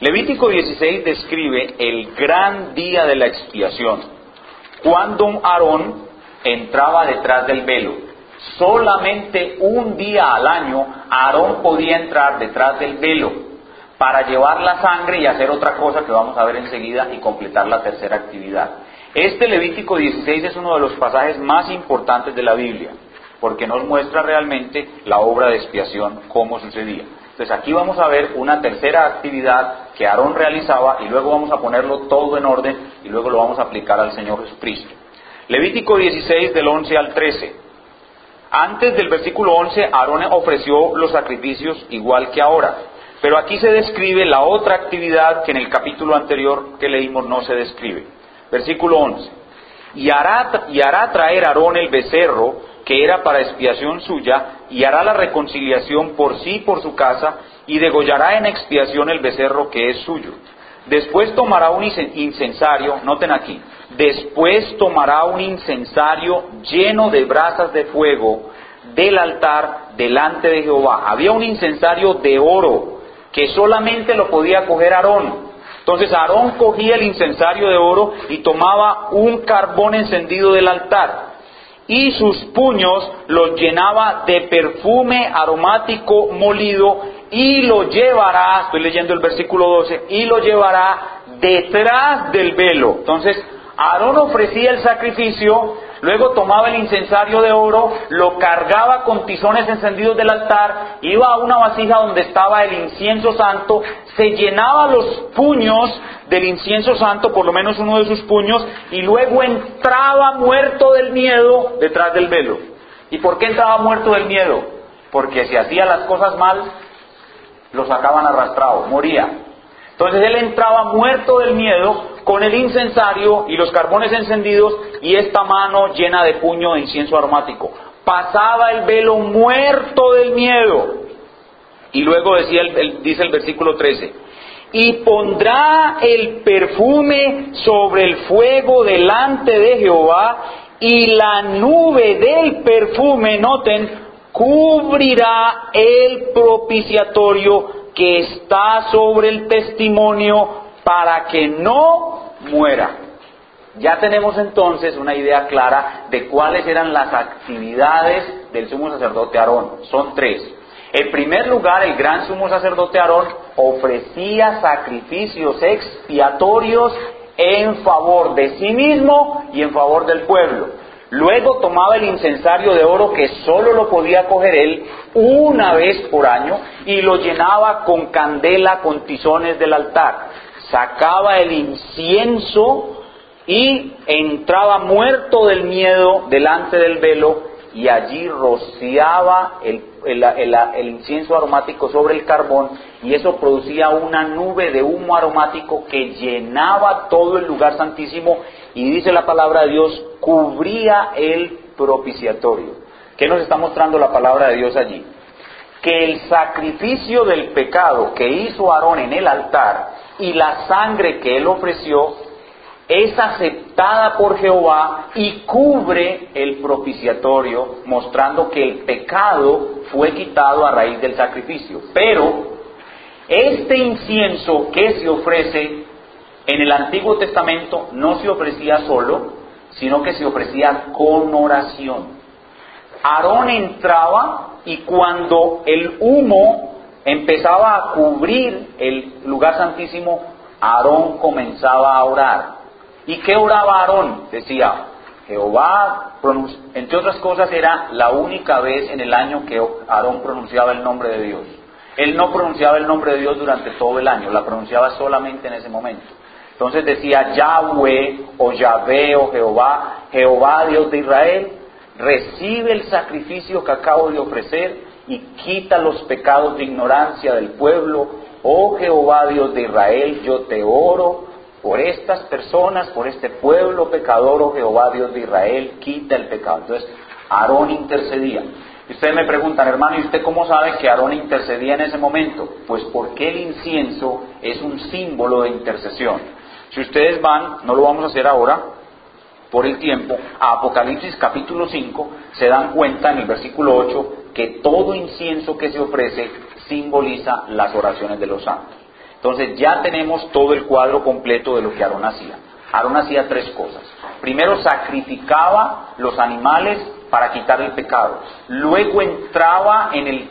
Levítico 16 describe el gran día de la expiación, cuando Aarón entraba detrás del velo. Solamente un día al año Aarón podía entrar detrás del velo para llevar la sangre y hacer otra cosa que vamos a ver enseguida y completar la tercera actividad. Este Levítico 16 es uno de los pasajes más importantes de la Biblia porque nos muestra realmente la obra de expiación, cómo sucedía. Entonces aquí vamos a ver una tercera actividad que Aarón realizaba y luego vamos a ponerlo todo en orden y luego lo vamos a aplicar al Señor Jesucristo. Levítico 16 del 11 al 13. Antes del versículo 11, Aarón ofreció los sacrificios igual que ahora. Pero aquí se describe la otra actividad que en el capítulo anterior que leímos no se describe. Versículo 11. Y hará, y hará traer Aarón el becerro que era para expiación suya, y hará la reconciliación por sí y por su casa, y degollará en expiación el becerro que es suyo. Después tomará un incensario, noten aquí, después tomará un incensario lleno de brasas de fuego del altar delante de Jehová. Había un incensario de oro que solamente lo podía coger Aarón. Entonces Aarón cogía el incensario de oro y tomaba un carbón encendido del altar y sus puños los llenaba de perfume aromático molido y lo llevará, estoy leyendo el versículo 12, y lo llevará detrás del velo. Entonces, Aarón ofrecía el sacrificio, luego tomaba el incensario de oro, lo cargaba con tizones encendidos del altar, iba a una vasija donde estaba el incienso santo, se llenaba los puños del incienso santo, por lo menos uno de sus puños, y luego entraba muerto del miedo detrás del velo. ¿Y por qué entraba muerto del miedo? Porque si hacía las cosas mal, lo sacaban arrastrado, moría. Entonces él entraba muerto del miedo con el incensario y los carbones encendidos y esta mano llena de puño de incienso aromático. Pasaba el velo muerto del miedo. Y luego decía dice el versículo 13, y pondrá el perfume sobre el fuego delante de Jehová y la nube del perfume, noten, cubrirá el propiciatorio que está sobre el testimonio para que no muera. Ya tenemos entonces una idea clara de cuáles eran las actividades del sumo sacerdote Aarón. Son tres. En primer lugar, el gran sumo sacerdote Aarón ofrecía sacrificios expiatorios en favor de sí mismo y en favor del pueblo. Luego tomaba el incensario de oro que solo lo podía coger él una vez por año y lo llenaba con candela, con tizones del altar. Sacaba el incienso y entraba muerto del miedo delante del velo y allí rociaba el, el, incienso aromático sobre el carbón y eso producía una nube de humo aromático que llenaba todo el lugar santísimo y dice la palabra de Dios, cubría el propiciatorio. ¿Qué nos está mostrando la palabra de Dios allí? Que el sacrificio del pecado que hizo Aarón en el altar y la sangre que él ofreció es aceptada por Jehová y cubre el propiciatorio, mostrando que el pecado fue quitado a raíz del sacrificio. Pero este incienso que se ofrece en el Antiguo Testamento no se ofrecía solo, sino que se ofrecía con oración. Aarón entraba y cuando el humo empezaba a cubrir el lugar santísimo, Aarón comenzaba a orar. ¿Y qué oraba Aarón? Decía, Jehová, entre otras cosas, era la única vez en el año que Aarón pronunciaba el nombre de Dios. Él no pronunciaba el nombre de Dios durante todo el año, la pronunciaba solamente en ese momento. Entonces decía Yahweh o Yahvé o Jehová, Jehová Dios de Israel, recibe el sacrificio que acabo de ofrecer y quita los pecados de ignorancia del pueblo. Oh Jehová Dios de Israel, yo te oro por estas personas, por este pueblo pecador, oh Jehová Dios de Israel, quita el pecado. Entonces, Aarón intercedía. Y ustedes me preguntan, hermano, ¿y usted cómo sabe que Aarón intercedía en ese momento? Pues porque el incienso es un símbolo de intercesión. Si ustedes van, no lo vamos a hacer ahora, por el tiempo, a Apocalipsis capítulo 5, se dan cuenta en el versículo 8 que todo incienso que se ofrece simboliza las oraciones de los santos. Entonces ya tenemos todo el cuadro completo de lo que Aarón hacía. Aarón hacía tres cosas. Primero sacrificaba los animales para quitar el pecado. Luego entraba en el,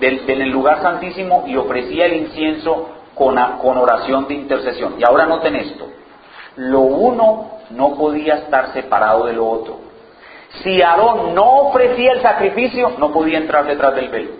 en el lugar santísimo y ofrecía el incienso con, con oración de intercesión. Y ahora noten esto. Lo uno no podía estar separado de lo otro. Si Aarón no ofrecía el sacrificio, no podía entrar detrás del velo.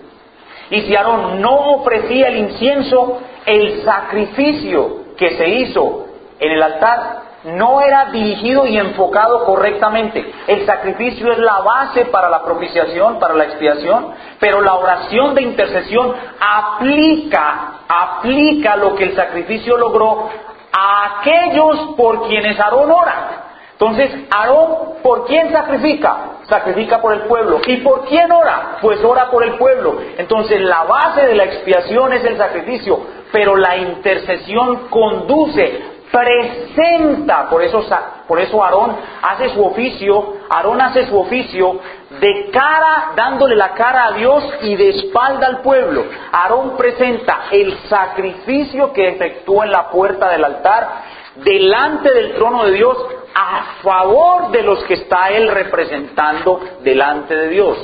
Y si Aarón no ofrecía el incienso, el sacrificio que se hizo en el altar no era dirigido y enfocado correctamente. El sacrificio es la base para la propiciación, para la expiación, pero la oración de intercesión aplica, aplica lo que el sacrificio logró a aquellos por quienes Aarón ora. Entonces, Aarón, ¿por quién sacrifica? Sacrifica por el pueblo. ¿Y por quién ora? Pues ora por el pueblo. Entonces, la base de la expiación es el sacrificio, pero la intercesión conduce, presenta, por eso, por eso Aarón hace su oficio, Aarón hace su oficio de cara, dándole la cara a Dios y de espalda al pueblo. Aarón presenta el sacrificio que efectúa en la puerta del altar delante del trono de Dios a favor de los que está él representando delante de Dios.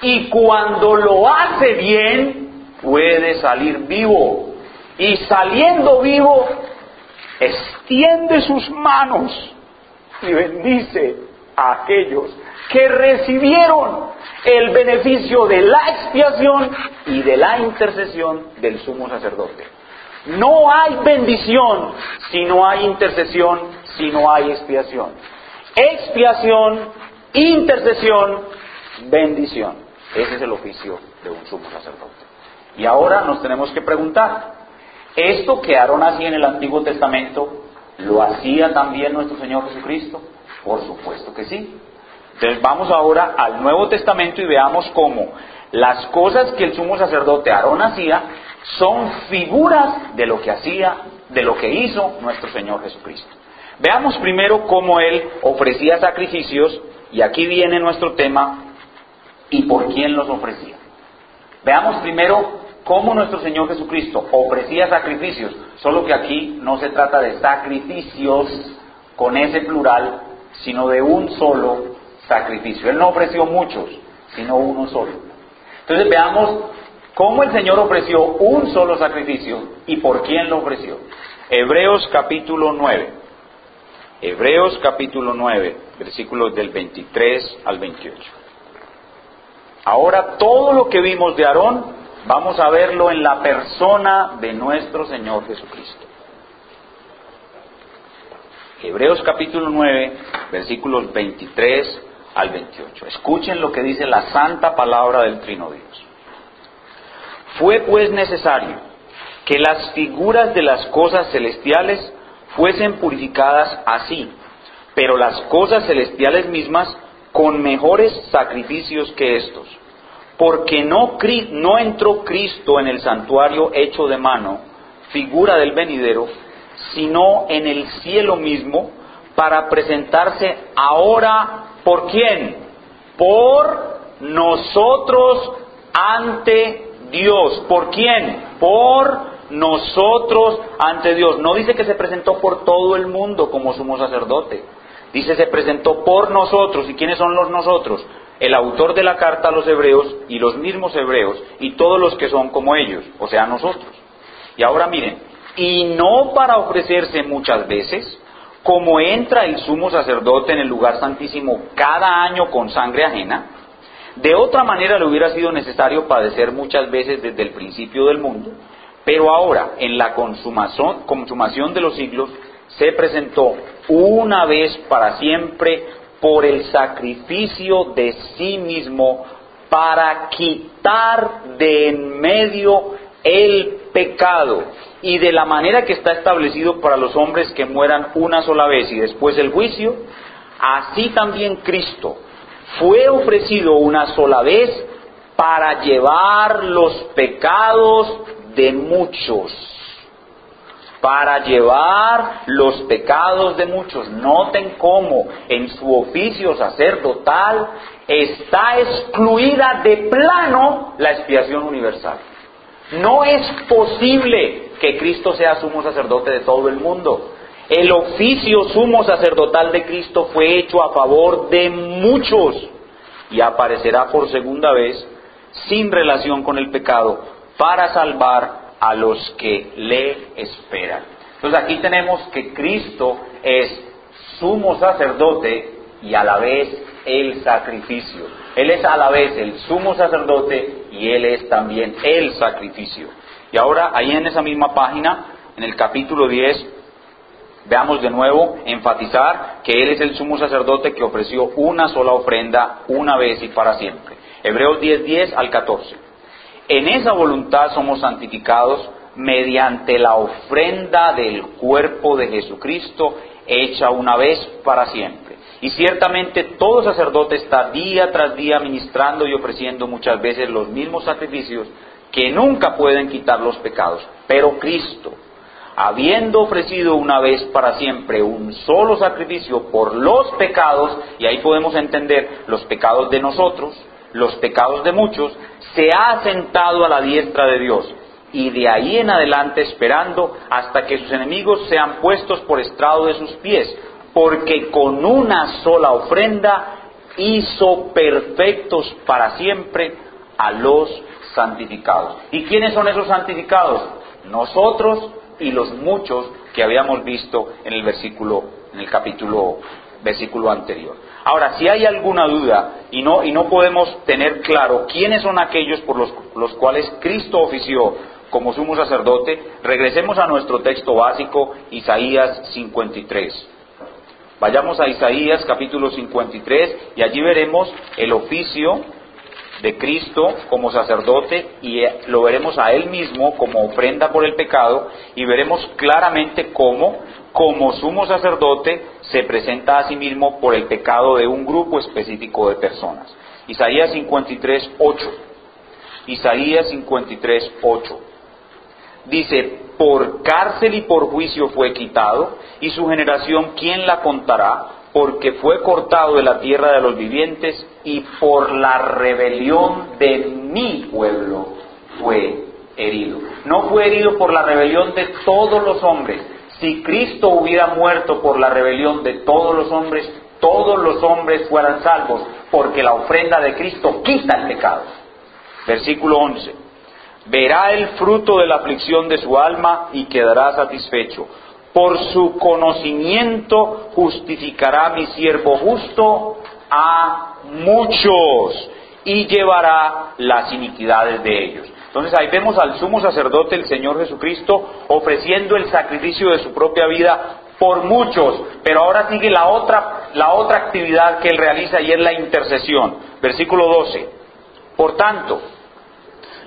Y cuando lo hace bien, puede salir vivo. Y saliendo vivo, extiende sus manos y bendice a aquellos que recibieron el beneficio de la expiación y de la intercesión del sumo sacerdote. No hay bendición si no hay intercesión, si no hay expiación. Expiación, intercesión, bendición. Ese es el oficio de un sumo sacerdote. Y ahora nos tenemos que preguntar, ¿esto que Aarón hacía en el Antiguo Testamento, lo hacía también nuestro Señor Jesucristo? Por supuesto que sí. Entonces vamos ahora al Nuevo Testamento y veamos cómo las cosas que el sumo sacerdote Aarón hacía son figuras de lo que hacía, de lo que hizo nuestro Señor Jesucristo. Veamos primero cómo Él ofrecía sacrificios, y aquí viene nuestro tema, y por quién los ofrecía. Veamos primero cómo nuestro Señor Jesucristo ofrecía sacrificios, solo que aquí no se trata de sacrificios con ese plural, sino de un solo sacrificio. Él no ofreció muchos, sino uno solo. Entonces veamos cómo el Señor ofreció un solo sacrificio y por quién lo ofreció. Hebreos capítulo 9. Hebreos capítulo 9, versículos del 23 al 28. Ahora todo lo que vimos de Aarón, vamos a verlo en la persona de nuestro Señor Jesucristo. Hebreos capítulo 9, versículos 23 al 28. Escuchen lo que dice la santa palabra del Trino Dios. Fue pues necesario que las figuras de las cosas celestiales fuesen purificadas así, pero las cosas celestiales mismas con mejores sacrificios que estos. Porque no, entró Cristo en el santuario hecho de mano, figura del venidero, sino en el cielo mismo, para presentarse ahora por quién? Por nosotros ante Dios. ¿Por quién? Por nosotros ante Dios. No dice que se presentó por todo el mundo como sumo sacerdote. Dice se presentó por nosotros. ¿Y quiénes son los nosotros? El autor de la carta a los hebreos y los mismos hebreos y todos los que son como ellos, o sea, nosotros. Y ahora miren, y no para ofrecerse muchas veces, como entra el sumo sacerdote en el lugar santísimo cada año con sangre ajena, de otra manera le hubiera sido necesario padecer muchas veces desde el principio del mundo, pero ahora, en la consumación, consumación de los siglos, se presentó una vez para siempre por el sacrificio de sí mismo para quitar de en medio el pecado. Y de la manera que está establecido para los hombres que mueran una sola vez y después el juicio, así también Cristo fue ofrecido una sola vez para llevar los pecados de muchos, para llevar los pecados de muchos. Noten cómo en su oficio sacerdotal está excluida de plano la expiación universal. No es posible que Cristo sea sumo sacerdote de todo el mundo. El oficio sumo sacerdotal de Cristo fue hecho a favor de muchos y aparecerá por segunda vez sin relación con el pecado para salvar a los que le esperan. Entonces aquí tenemos que Cristo es sumo sacerdote y a la vez el sacrificio. Él es a la vez el sumo sacerdote y Él es también el sacrificio. Y ahora ahí en esa misma página, en el capítulo 10, veamos de nuevo enfatizar que Él es el sumo sacerdote que ofreció una sola ofrenda una vez y para siempre. Hebreos 10, 10 al 14. En esa voluntad somos santificados mediante la ofrenda del cuerpo de Jesucristo hecha una vez para siempre. Y ciertamente todo sacerdote está día tras día ministrando y ofreciendo muchas veces los mismos sacrificios que nunca pueden quitar los pecados. Pero Cristo, habiendo ofrecido una vez para siempre un solo sacrificio por los pecados, y ahí podemos entender los pecados de nosotros, los pecados de muchos, se ha sentado a la diestra de Dios y de ahí en adelante esperando hasta que sus enemigos sean puestos por estrado de sus pies, porque con una sola ofrenda hizo perfectos para siempre a los santificados. ¿Y quiénes son esos santificados? Nosotros y los muchos que habíamos visto en el versículo, en el capítulo, versículo anterior. Ahora, si hay alguna duda y no, y no podemos tener claro quiénes son aquellos por los, los cuales Cristo ofició como sumo sacerdote, regresemos a nuestro texto básico, Isaías 53. Vayamos a Isaías capítulo 53 y allí veremos el oficio de Cristo como sacerdote y eh, lo veremos a Él mismo como ofrenda por el pecado y veremos claramente cómo, como sumo sacerdote, se presenta a sí mismo por el pecado de un grupo específico de personas. Isaías 53, 8. Isaías 53, 8. Dice, por cárcel y por juicio fue quitado, y su generación, ¿quién la contará? Porque fue cortado de la tierra de los vivientes, y por la rebelión de mi pueblo fue herido. No fue herido por la rebelión de todos los hombres, si Cristo hubiera muerto por la rebelión de todos los hombres, todos los hombres fueran salvos, porque la ofrenda de Cristo quita el pecado. Versículo 11. Verá el fruto de la aflicción de su alma y quedará satisfecho. Por su conocimiento justificará mi siervo justo a muchos y llevará las iniquidades de ellos. Entonces ahí vemos al sumo sacerdote, el Señor Jesucristo, ofreciendo el sacrificio de su propia vida por muchos, pero ahora sigue la otra, la otra actividad que él realiza y es la intercesión. Versículo 12. Por tanto,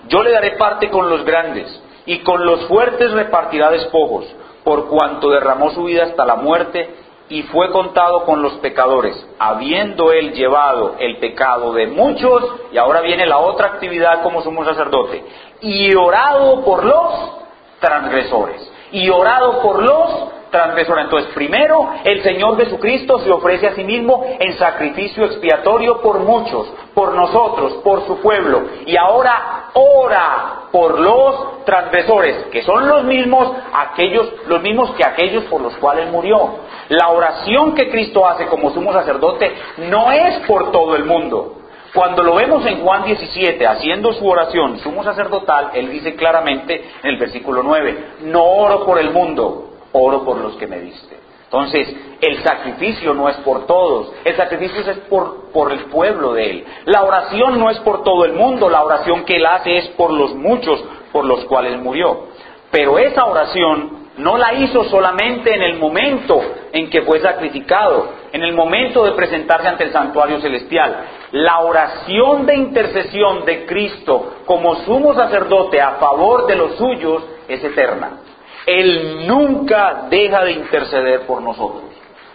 yo le daré parte con los grandes y con los fuertes repartirá despojos, por cuanto derramó su vida hasta la muerte y fue contado con los pecadores, habiendo él llevado el pecado de muchos, y ahora viene la otra actividad como sumo sacerdote, y orado por los transgresores, y orado por los transgresores. Entonces, primero, el Señor Jesucristo se ofrece a sí mismo en sacrificio expiatorio por muchos, por nosotros, por su pueblo, y ahora ora por los transgresores, que son los mismos aquellos, los mismos que aquellos por los cuales murió. La oración que Cristo hace como sumo sacerdote no es por todo el mundo. Cuando lo vemos en Juan 17 haciendo su oración sumo sacerdotal, él dice claramente en el versículo 9, no oro por el mundo, oro por los que me diste. Entonces, el sacrificio no es por todos, el sacrificio es por, por, el pueblo de Él. La oración no es por todo el mundo, la oración que Él hace es por los muchos por los cuales murió. Pero esa oración no la hizo solamente en el momento en que fue sacrificado, en el momento de presentarse ante el santuario celestial. La oración de intercesión de Cristo como sumo sacerdote a favor de los suyos es eterna. Él nunca deja de interceder por nosotros.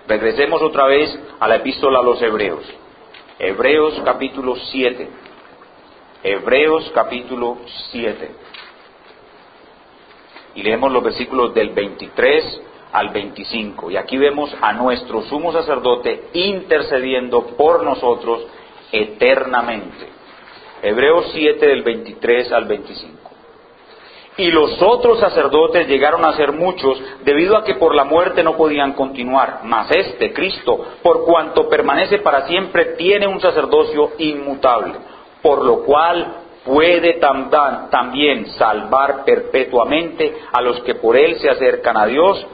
Regresemos otra vez a la epístola a los Hebreos. Hebreos capítulo 7. Hebreos capítulo 7. Y leemos los versículos del 23 al 25. Y aquí vemos a nuestro sumo sacerdote intercediendo por nosotros eternamente. Hebreos 7 del 23 al 25. Y los otros sacerdotes llegaron a ser muchos, debido a que por la muerte no podían continuar. Mas este, Cristo, por cuanto permanece para siempre, tiene un sacerdocio inmutable, por lo cual puede también salvar perpetuamente a los que por él se acercan a Dios,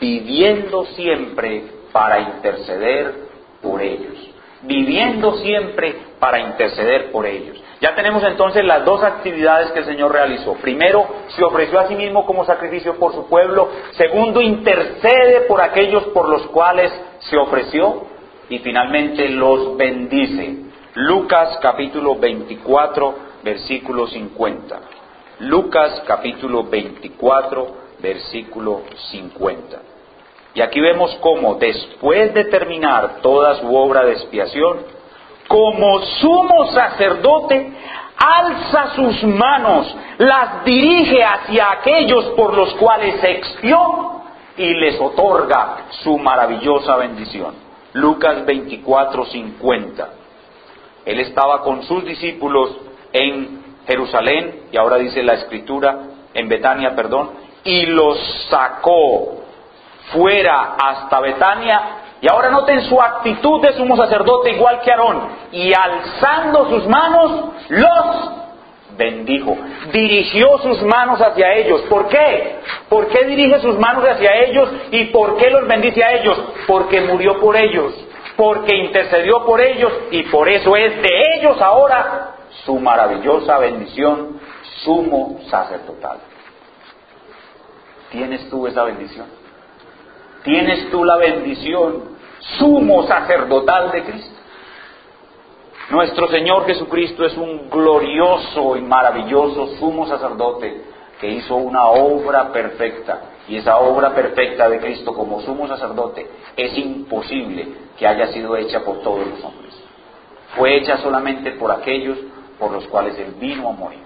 viviendo siempre para interceder por ellos. Viviendo siempre para interceder por ellos. Ya tenemos entonces las dos actividades que el Señor realizó. Primero, se ofreció a sí mismo como sacrificio por su pueblo. Segundo, intercede por aquellos por los cuales se ofreció. Y finalmente los bendice. Lucas capítulo 24, versículo 50. Lucas capítulo 24, versículo 50. Y aquí vemos cómo después de terminar toda su obra de expiación, como sumo sacerdote, alza sus manos, las dirige hacia aquellos por los cuales expió y les otorga su maravillosa bendición. Lucas 24, 50. Él estaba con sus discípulos en Jerusalén, y ahora dice la escritura, en Betania, perdón, y los sacó fuera hasta Betania y ahora noten su actitud de sumo sacerdote igual que Aarón. Y alzando sus manos, los bendijo. Dirigió sus manos hacia ellos. ¿Por qué? ¿Por qué dirige sus manos hacia ellos y por qué los bendice a ellos? Porque murió por ellos, porque intercedió por ellos y por eso es de ellos ahora su maravillosa bendición, sumo sacerdotal. ¿Tienes tú esa bendición? Tienes tú la bendición sumo sacerdotal de Cristo. Nuestro Señor Jesucristo es un glorioso y maravilloso sumo sacerdote que hizo una obra perfecta. Y esa obra perfecta de Cristo como sumo sacerdote es imposible que haya sido hecha por todos los hombres. Fue hecha solamente por aquellos por los cuales Él vino a morir,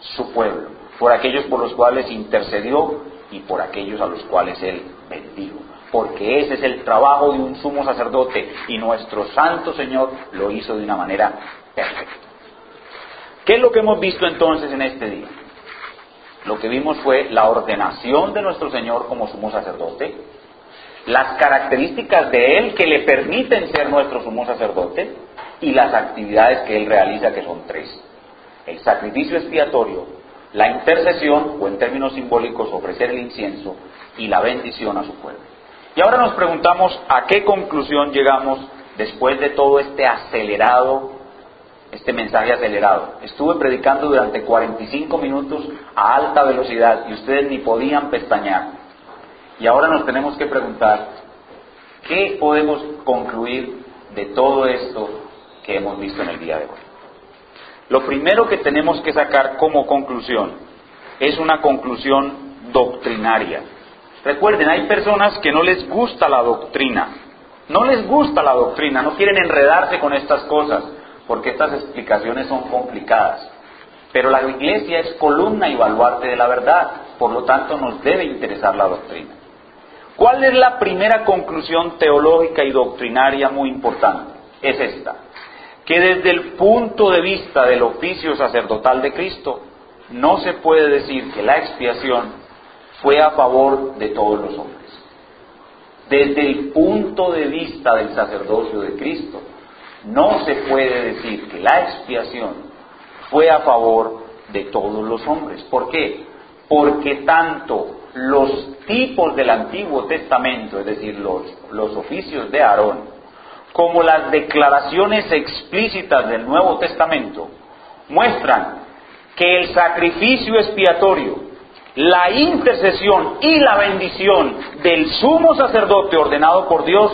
su pueblo, por aquellos por los cuales intercedió y por aquellos a los cuales Él bendijo porque ese es el trabajo de un sumo sacerdote y nuestro Santo Señor lo hizo de una manera perfecta. ¿Qué es lo que hemos visto entonces en este día? Lo que vimos fue la ordenación de nuestro Señor como sumo sacerdote, las características de Él que le permiten ser nuestro sumo sacerdote y las actividades que Él realiza, que son tres. El sacrificio expiatorio, la intercesión, o en términos simbólicos ofrecer el incienso, y la bendición a su pueblo. Y ahora nos preguntamos a qué conclusión llegamos después de todo este acelerado, este mensaje acelerado. Estuve predicando durante 45 minutos a alta velocidad y ustedes ni podían pestañear. Y ahora nos tenemos que preguntar, ¿qué podemos concluir de todo esto que hemos visto en el día de hoy? Lo primero que tenemos que sacar como conclusión es una conclusión doctrinaria. Recuerden, hay personas que no les gusta la doctrina, no les gusta la doctrina, no quieren enredarse con estas cosas, porque estas explicaciones son complicadas. Pero la iglesia es columna y baluarte de la verdad, por lo tanto nos debe interesar la doctrina. ¿Cuál es la primera conclusión teológica y doctrinaria muy importante? Es esta, que desde el punto de vista del oficio sacerdotal de Cristo, no se puede decir que la expiación fue a favor de todos los hombres. Desde el punto de vista del sacerdocio de Cristo, no se puede decir que la expiación fue a favor de todos los hombres. ¿Por qué? Porque tanto los tipos del Antiguo Testamento, es decir, los, los oficios de Aarón, como las declaraciones explícitas del Nuevo Testamento, muestran que el sacrificio expiatorio, la intercesión y la bendición del sumo sacerdote ordenado por Dios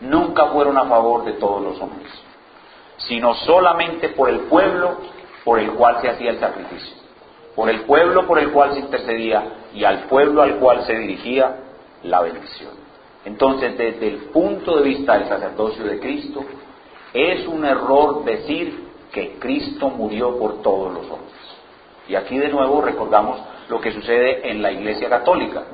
nunca fueron a favor de todos los hombres, sino solamente por el pueblo por el cual se hacía el sacrificio, por el pueblo por el cual se intercedía y al pueblo al cual se dirigía la bendición. Entonces, desde el punto de vista del sacerdocio de Cristo, es un error decir que Cristo murió por todos los hombres. Y aquí de nuevo recordamos lo que sucede en la Iglesia Católica,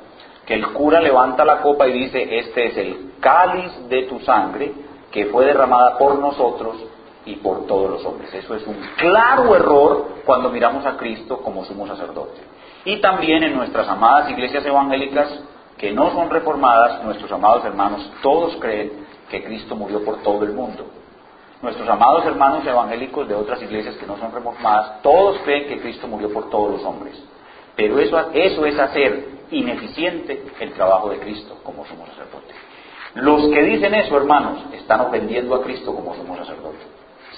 que el cura levanta la copa y dice, este es el cáliz de tu sangre que fue derramada por nosotros y por todos los hombres. Eso es un claro error cuando miramos a Cristo como sumo sacerdote. Y también en nuestras amadas iglesias evangélicas que no son reformadas, nuestros amados hermanos, todos creen que Cristo murió por todo el mundo. Nuestros amados hermanos evangélicos de otras iglesias que no son reformadas, todos creen que Cristo murió por todos los hombres. Pero eso, eso es hacer ineficiente el trabajo de Cristo como sumo sacerdote. Los que dicen eso, hermanos, están ofendiendo a Cristo como sumo sacerdote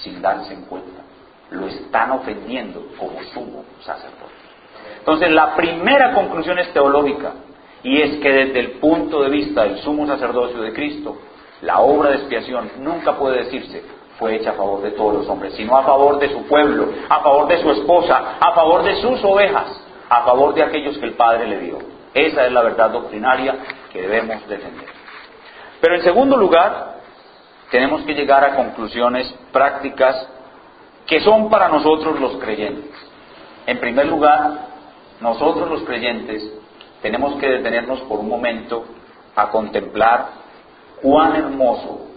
sin darse en cuenta. Lo están ofendiendo como sumo sacerdote. Entonces, la primera conclusión es teológica, y es que desde el punto de vista del sumo sacerdocio de Cristo, la obra de expiación nunca puede decirse fue hecha a favor de todos los hombres, sino a favor de su pueblo, a favor de su esposa, a favor de sus ovejas, a favor de aquellos que el Padre le dio. Esa es la verdad doctrinaria que debemos defender. Pero en segundo lugar, tenemos que llegar a conclusiones prácticas que son para nosotros los creyentes. En primer lugar, nosotros los creyentes tenemos que detenernos por un momento a contemplar cuán hermoso,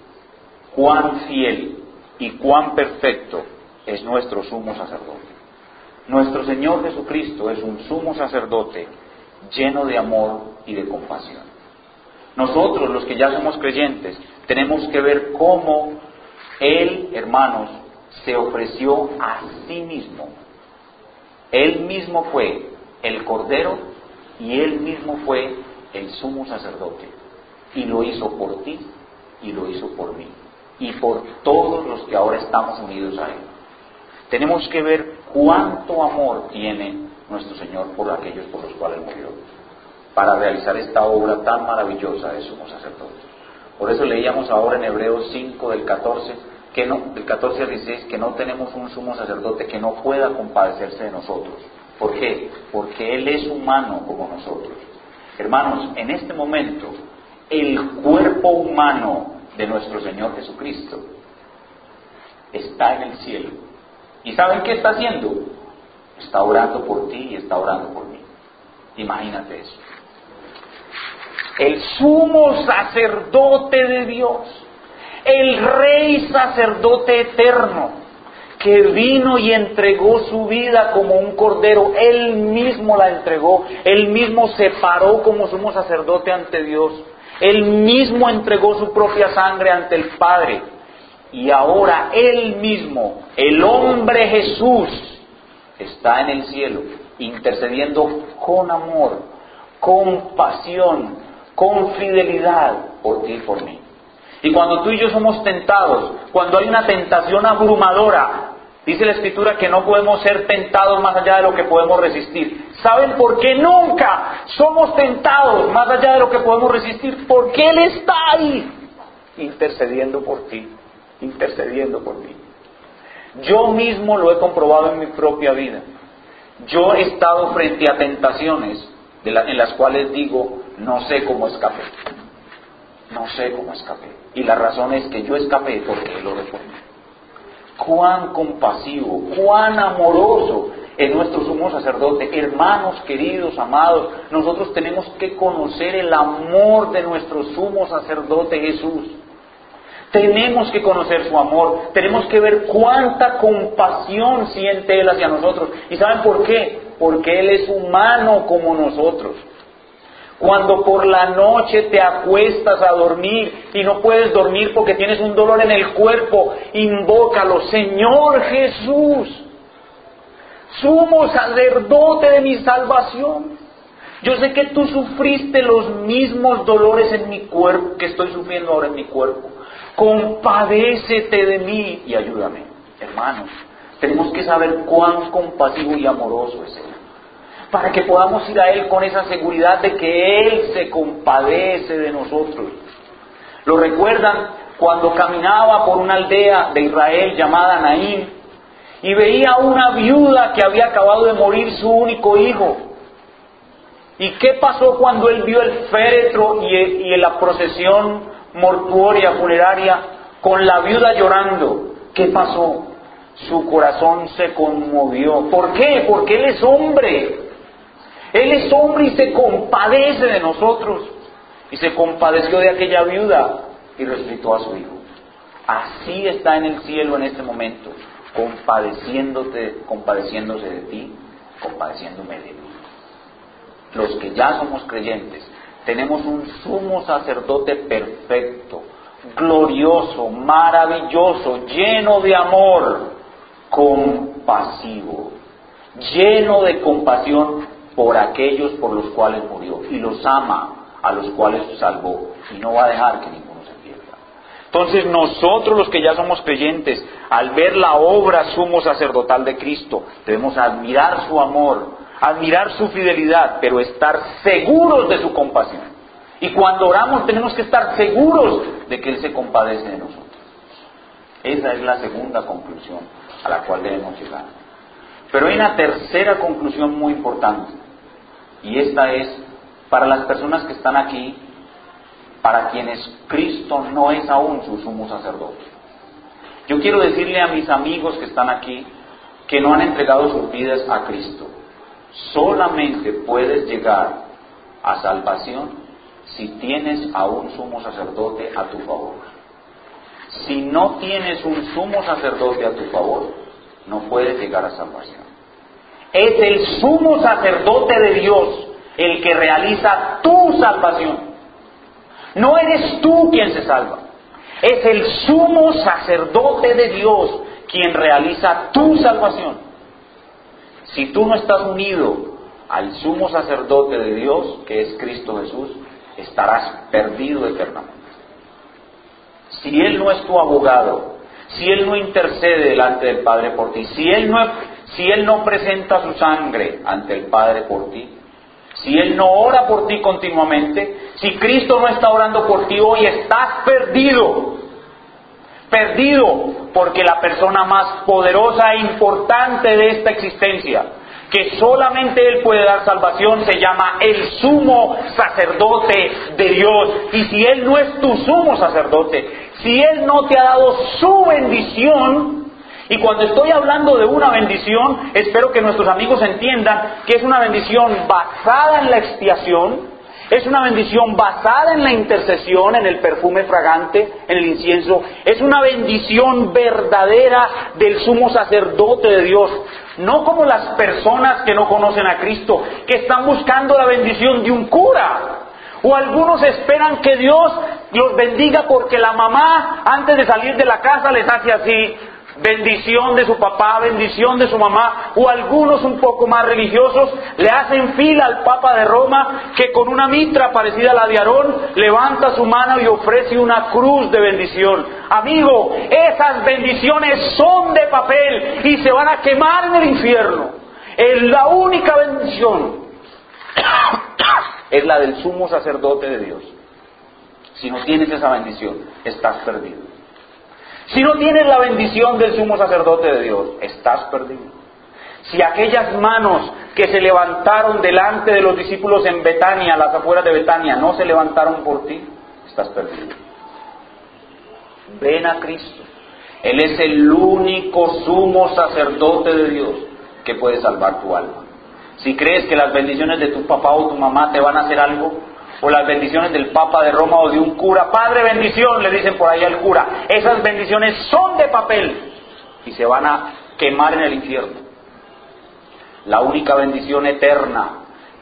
cuán fiel y cuán perfecto es nuestro sumo sacerdote. Nuestro Señor Jesucristo es un sumo sacerdote lleno de amor y de compasión. Nosotros, los que ya somos creyentes, tenemos que ver cómo Él, hermanos, se ofreció a sí mismo. Él mismo fue el Cordero y Él mismo fue el sumo sacerdote. Y lo hizo por ti y lo hizo por mí y por todos los que ahora estamos unidos a Él. Tenemos que ver cuánto amor tiene nuestro Señor por aquellos por los cuales murió para realizar esta obra tan maravillosa de sumo sacerdote. Por eso leíamos ahora en Hebreos 5 del 14, que no, del 14 al 16, que no tenemos un sumo sacerdote que no pueda compadecerse de nosotros. ¿Por qué? Porque Él es humano como nosotros. Hermanos, en este momento, el cuerpo humano de nuestro Señor Jesucristo está en el cielo. ¿Y saben qué está haciendo? Está orando por ti y está orando por mí. Imagínate eso el sumo sacerdote de Dios, el rey sacerdote eterno, que vino y entregó su vida como un cordero, él mismo la entregó, él mismo se paró como sumo sacerdote ante Dios, él mismo entregó su propia sangre ante el Padre. Y ahora él mismo, el hombre Jesús, está en el cielo, intercediendo con amor, con pasión, con fidelidad por ti y por mí. Y cuando tú y yo somos tentados, cuando hay una tentación abrumadora, dice la Escritura que no podemos ser tentados más allá de lo que podemos resistir, ¿Saben por qué nunca somos tentados más allá de lo que podemos resistir? Porque Él está ahí, intercediendo por ti, intercediendo por ti. Yo mismo lo he comprobado en mi propia vida. Yo he estado frente a tentaciones en las cuales digo, no sé cómo escapé. No sé cómo escapé. Y la razón es que yo escapé porque Él lo dejó. Cuán compasivo, cuán amoroso es nuestro sumo sacerdote. Hermanos queridos, amados, nosotros tenemos que conocer el amor de nuestro sumo sacerdote Jesús. Tenemos que conocer su amor, tenemos que ver cuánta compasión siente Él hacia nosotros. ¿Y saben por qué? Porque Él es humano como nosotros. Cuando por la noche te acuestas a dormir y no puedes dormir porque tienes un dolor en el cuerpo, invócalo, Señor Jesús, sumo sacerdote de mi salvación. Yo sé que tú sufriste los mismos dolores en mi cuerpo que estoy sufriendo ahora en mi cuerpo. Compadécete de mí y ayúdame. Hermanos, tenemos que saber cuán compasivo y amoroso es Él. Para que podamos ir a Él con esa seguridad de que Él se compadece de nosotros. ¿Lo recuerdan? Cuando caminaba por una aldea de Israel llamada Naín, y veía a una viuda que había acabado de morir su único hijo. ¿Y qué pasó cuando él vio el féretro y, en la procesión mortuoria, funeraria, con la viuda llorando? ¿Qué pasó? Su corazón se conmovió. ¿Por qué? Porque él es hombre. Él es hombre y se compadece de nosotros. Y se compadeció de aquella viuda y resucitó a su hijo. Así está en el cielo en este momento compadeciéndote, compadeciéndose de ti, compadeciéndome de mí. Los que ya somos creyentes, tenemos un sumo sacerdote perfecto, glorioso, maravilloso, lleno de amor, compasivo, lleno de compasión por aquellos por los cuales murió y los ama a los cuales salvó y no va a dejar que ninguno se pierda. Entonces nosotros los que ya somos creyentes al ver la obra sumo sacerdotal de Cristo, debemos admirar su amor, admirar su fidelidad, pero estar seguros de su compasión. Y cuando oramos tenemos que estar seguros de que Él se compadece de nosotros. Esa es la segunda conclusión a la cual debemos llegar. Pero hay una tercera conclusión muy importante. Y esta es para las personas que están aquí, para quienes Cristo no es aún su sumo sacerdote. Yo quiero decirle a mis amigos que están aquí que no han entregado sus vidas a Cristo. Solamente puedes llegar a salvación si tienes a un sumo sacerdote a tu favor. Si no tienes un sumo sacerdote a tu favor, no puedes llegar a salvación. Es el sumo sacerdote de Dios el que realiza tu salvación. No eres tú quien se salva. Es el sumo sacerdote de Dios quien realiza tu salvación. Si tú no estás unido al sumo sacerdote de Dios, que es Cristo Jesús, estarás perdido eternamente. Si Él no es tu abogado, si Él no intercede delante del Padre por ti, si Él no, si Él no presenta su sangre ante el Padre por ti, si Él no ora por ti continuamente, si Cristo no está orando por ti hoy, estás perdido. Perdido porque la persona más poderosa e importante de esta existencia, que solamente Él puede dar salvación, se llama el sumo sacerdote de Dios. Y si Él no es tu sumo sacerdote, si Él no te ha dado su bendición, y cuando estoy hablando de una bendición, espero que nuestros amigos entiendan que es una bendición basada en la expiación, es una bendición basada en la intercesión, en el perfume fragante, en el incienso. Es una bendición verdadera del sumo sacerdote de Dios. No como las personas que no conocen a Cristo, que están buscando la bendición de un cura. O algunos esperan que Dios los bendiga porque la mamá antes de salir de la casa les hace así bendición de su papá, bendición de su mamá, o algunos un poco más religiosos le hacen fila al Papa de Roma que con una mitra parecida a la de Aarón levanta su mano y ofrece una cruz de bendición. Amigo, esas bendiciones son de papel y se van a quemar en el infierno. es la única bendición, es la del sumo sacerdote de Dios. Si no tienes esa bendición, estás perdido. Si no tienes la bendición del sumo sacerdote de Dios, estás perdido. Si aquellas manos que se levantaron delante de los discípulos en Betania, las afueras de Betania, no se levantaron por ti, estás perdido. Ven a Cristo. Él es el único sumo sacerdote de Dios que puede salvar tu alma. Si crees que las bendiciones de tu papá o tu mamá te van a hacer algo, o las bendiciones del Papa de Roma o de un cura, Padre bendición, le dicen por ahí al cura, esas bendiciones son de papel y se van a quemar en el infierno. La única bendición eterna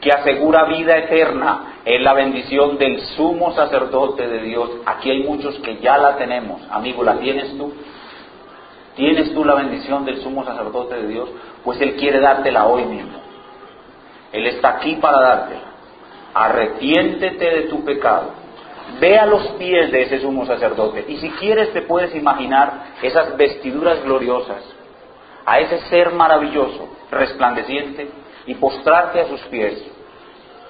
que asegura vida eterna es la bendición del sumo sacerdote de Dios. Aquí hay muchos que ya la tenemos. Amigo, ¿la tienes tú? ¿Tienes tú la bendición del sumo sacerdote de Dios? Pues Él quiere dártela hoy mismo. Él está aquí para dártela. Arrepiéntete de tu pecado. Ve a los pies de ese sumo sacerdote. Y si quieres te puedes imaginar esas vestiduras gloriosas, a ese ser maravilloso, resplandeciente, y postrarte a sus pies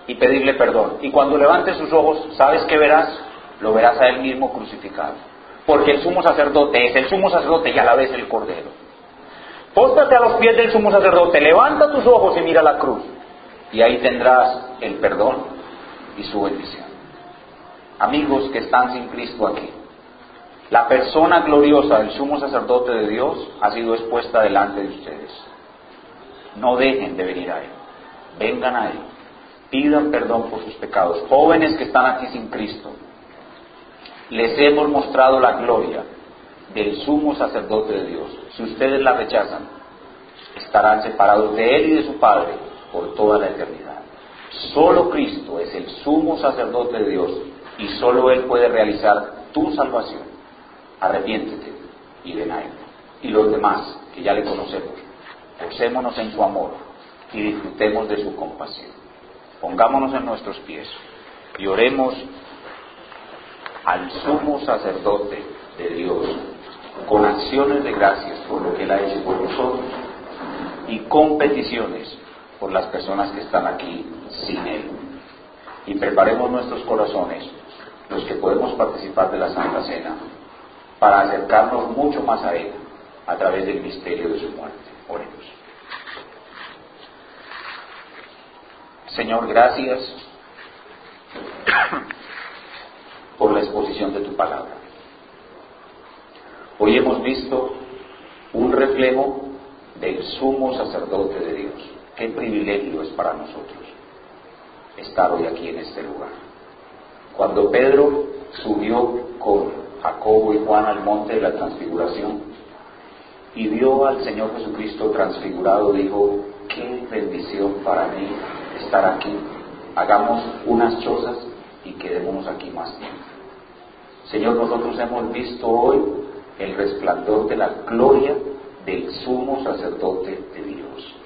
y pedirle perdón. Y cuando levantes sus ojos, ¿sabes qué verás? Lo verás a él mismo crucificado. Porque el sumo sacerdote es el sumo sacerdote y a la vez el cordero. Póstrate a los pies del sumo sacerdote, levanta tus ojos y mira la cruz. Y ahí tendrás el perdón y su bendición. Amigos que están sin Cristo aquí, la persona gloriosa del sumo sacerdote de Dios ha sido expuesta delante de ustedes. No dejen de venir a Él. Vengan a Él pidan perdón por sus pecados. Jóvenes que están aquí sin Cristo, les hemos mostrado la gloria del sumo sacerdote de Dios. Si ustedes la rechazan, estarán separados de Él y de su Padre por toda la eternidad. Solo Cristo es el sumo sacerdote de Dios y solo Él puede realizar tu salvación. Arrepiéntete y Él. Y los demás, que ya le conocemos, posémonos en su amor y disfrutemos de su compasión. Pongámonos en nuestros pies y oremos al sumo sacerdote de Dios con acciones de gracias por lo que Él ha hecho por nosotros y con peticiones por las personas que están aquí sin Él. Y preparemos nuestros corazones, los que podemos participar de la Santa Cena, para acercarnos mucho más a Él a través del misterio de su muerte. Oremos. Señor, gracias por la exposición de tu palabra. Hoy hemos visto un reflejo del sumo sacerdote de Dios. Qué privilegio es para nosotros estar hoy aquí en este lugar. Cuando Pedro subió con Jacobo y Juan al monte de la transfiguración y vio al Señor Jesucristo transfigurado, dijo, qué bendición para mí estar aquí. Hagamos unas chozas y quedémonos aquí más tiempo. Señor, nosotros hemos visto hoy el resplandor de la gloria del sumo sacerdote de Dios.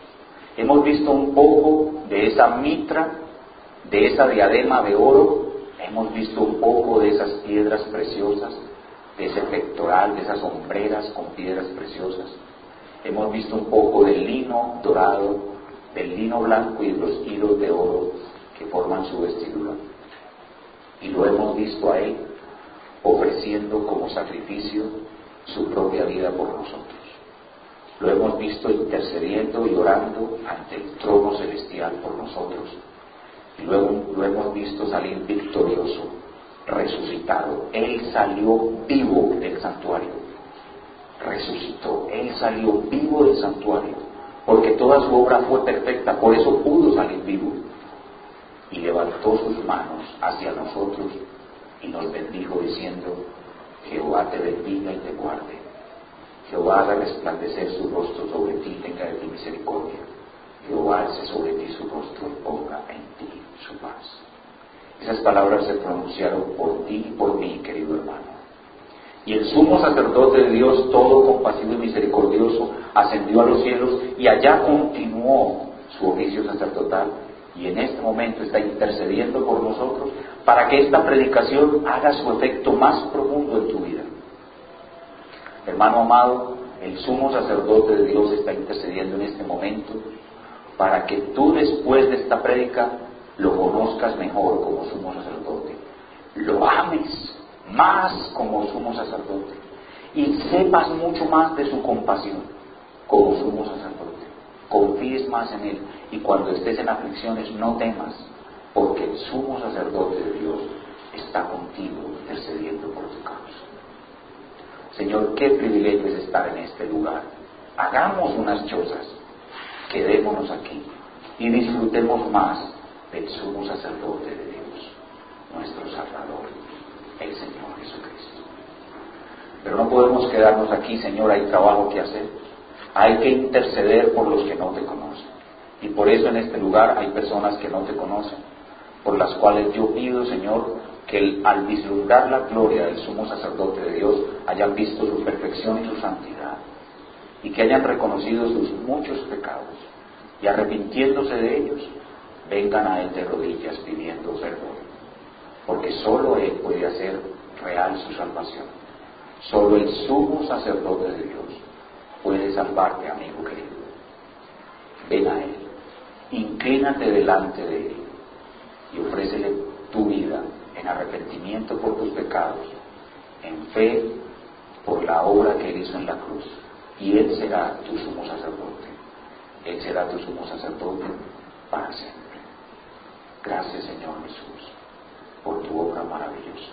Hemos visto un poco de esa mitra, de esa diadema de oro, hemos visto un poco de esas piedras preciosas, de ese pectoral, de esas hombreras con piedras preciosas. Hemos visto un poco del lino dorado, del lino blanco y los hilos de oro que forman su vestidura. Y lo hemos visto a Él ofreciendo como sacrificio su propia vida por nosotros. Lo hemos visto intercediendo y orando ante el trono celestial por nosotros. Y luego lo hemos visto salir victorioso, resucitado. Él salió vivo del santuario. Resucitó. Él salió vivo del santuario porque toda su obra fue perfecta, por eso pudo salir vivo. Y levantó sus manos hacia nosotros y nos bendijo diciendo, Jehová te bendiga y te guarde. Jehová haga resplandecer su rostro sobre ti tenga de ti misericordia. Jehová alce sobre ti su rostro y ponga en ti su paz. Esas palabras se pronunciaron por ti y por mí, querido hermano. Y el sumo sacerdote de Dios, todo compasivo y misericordioso, ascendió a los cielos y allá continuó su oficio sacerdotal. Y en este momento está intercediendo por nosotros para que esta predicación haga su efecto más profundo en tu vida. Hermano amado, el sumo sacerdote de Dios está intercediendo en este momento para que tú después de esta prédica lo conozcas mejor como sumo sacerdote, lo ames más como sumo sacerdote y sepas mucho más de su compasión como sumo sacerdote. Confíes más en Él y cuando estés en aflicciones no temas, porque el sumo sacerdote de Dios está contigo intercediendo por tu causa. Señor, qué privilegio es estar en este lugar. Hagamos unas chozas, quedémonos aquí y disfrutemos más del sumo sacerdote de Dios, nuestro Salvador, el Señor Jesucristo. Pero no podemos quedarnos aquí, Señor, hay trabajo que hacer. Hay que interceder por los que no te conocen. Y por eso en este lugar hay personas que no te conocen, por las cuales yo pido, Señor, que al vislumbrar la gloria del sumo sacerdote de Dios hayan visto su perfección y su santidad, y que hayan reconocido sus muchos pecados, y arrepintiéndose de ellos, vengan a Él de rodillas pidiendo perdón, porque solo Él puede hacer real su salvación. Solo el sumo sacerdote de Dios puede salvarte, amigo querido. Ven a Él, inclínate delante de Él y ofrécele tu vida en arrepentimiento por tus pecados, en fe por la obra que Él hizo en la cruz. Y Él será tu sumo sacerdote. Él será tu sumo sacerdote para siempre. Gracias Señor Jesús por tu obra maravillosa.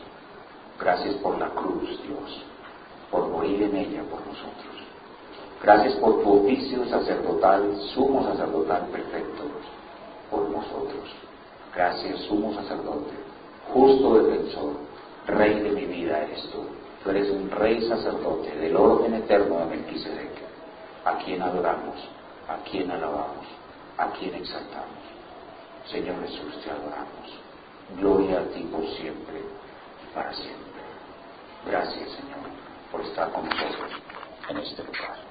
Gracias por la cruz, Dios, por morir en ella por nosotros. Gracias por tu oficio sacerdotal, sumo sacerdotal perfecto por nosotros. Gracias, sumo sacerdote, justo defensor, rey de mi vida eres tú. Tú eres un rey sacerdote del orden eterno de Melquisedec, a quien adoramos, a quien alabamos, a quien exaltamos. Señor Jesús, te adoramos. Gloria a ti por siempre y para siempre. Gracias, Señor, por estar con nosotros en este lugar.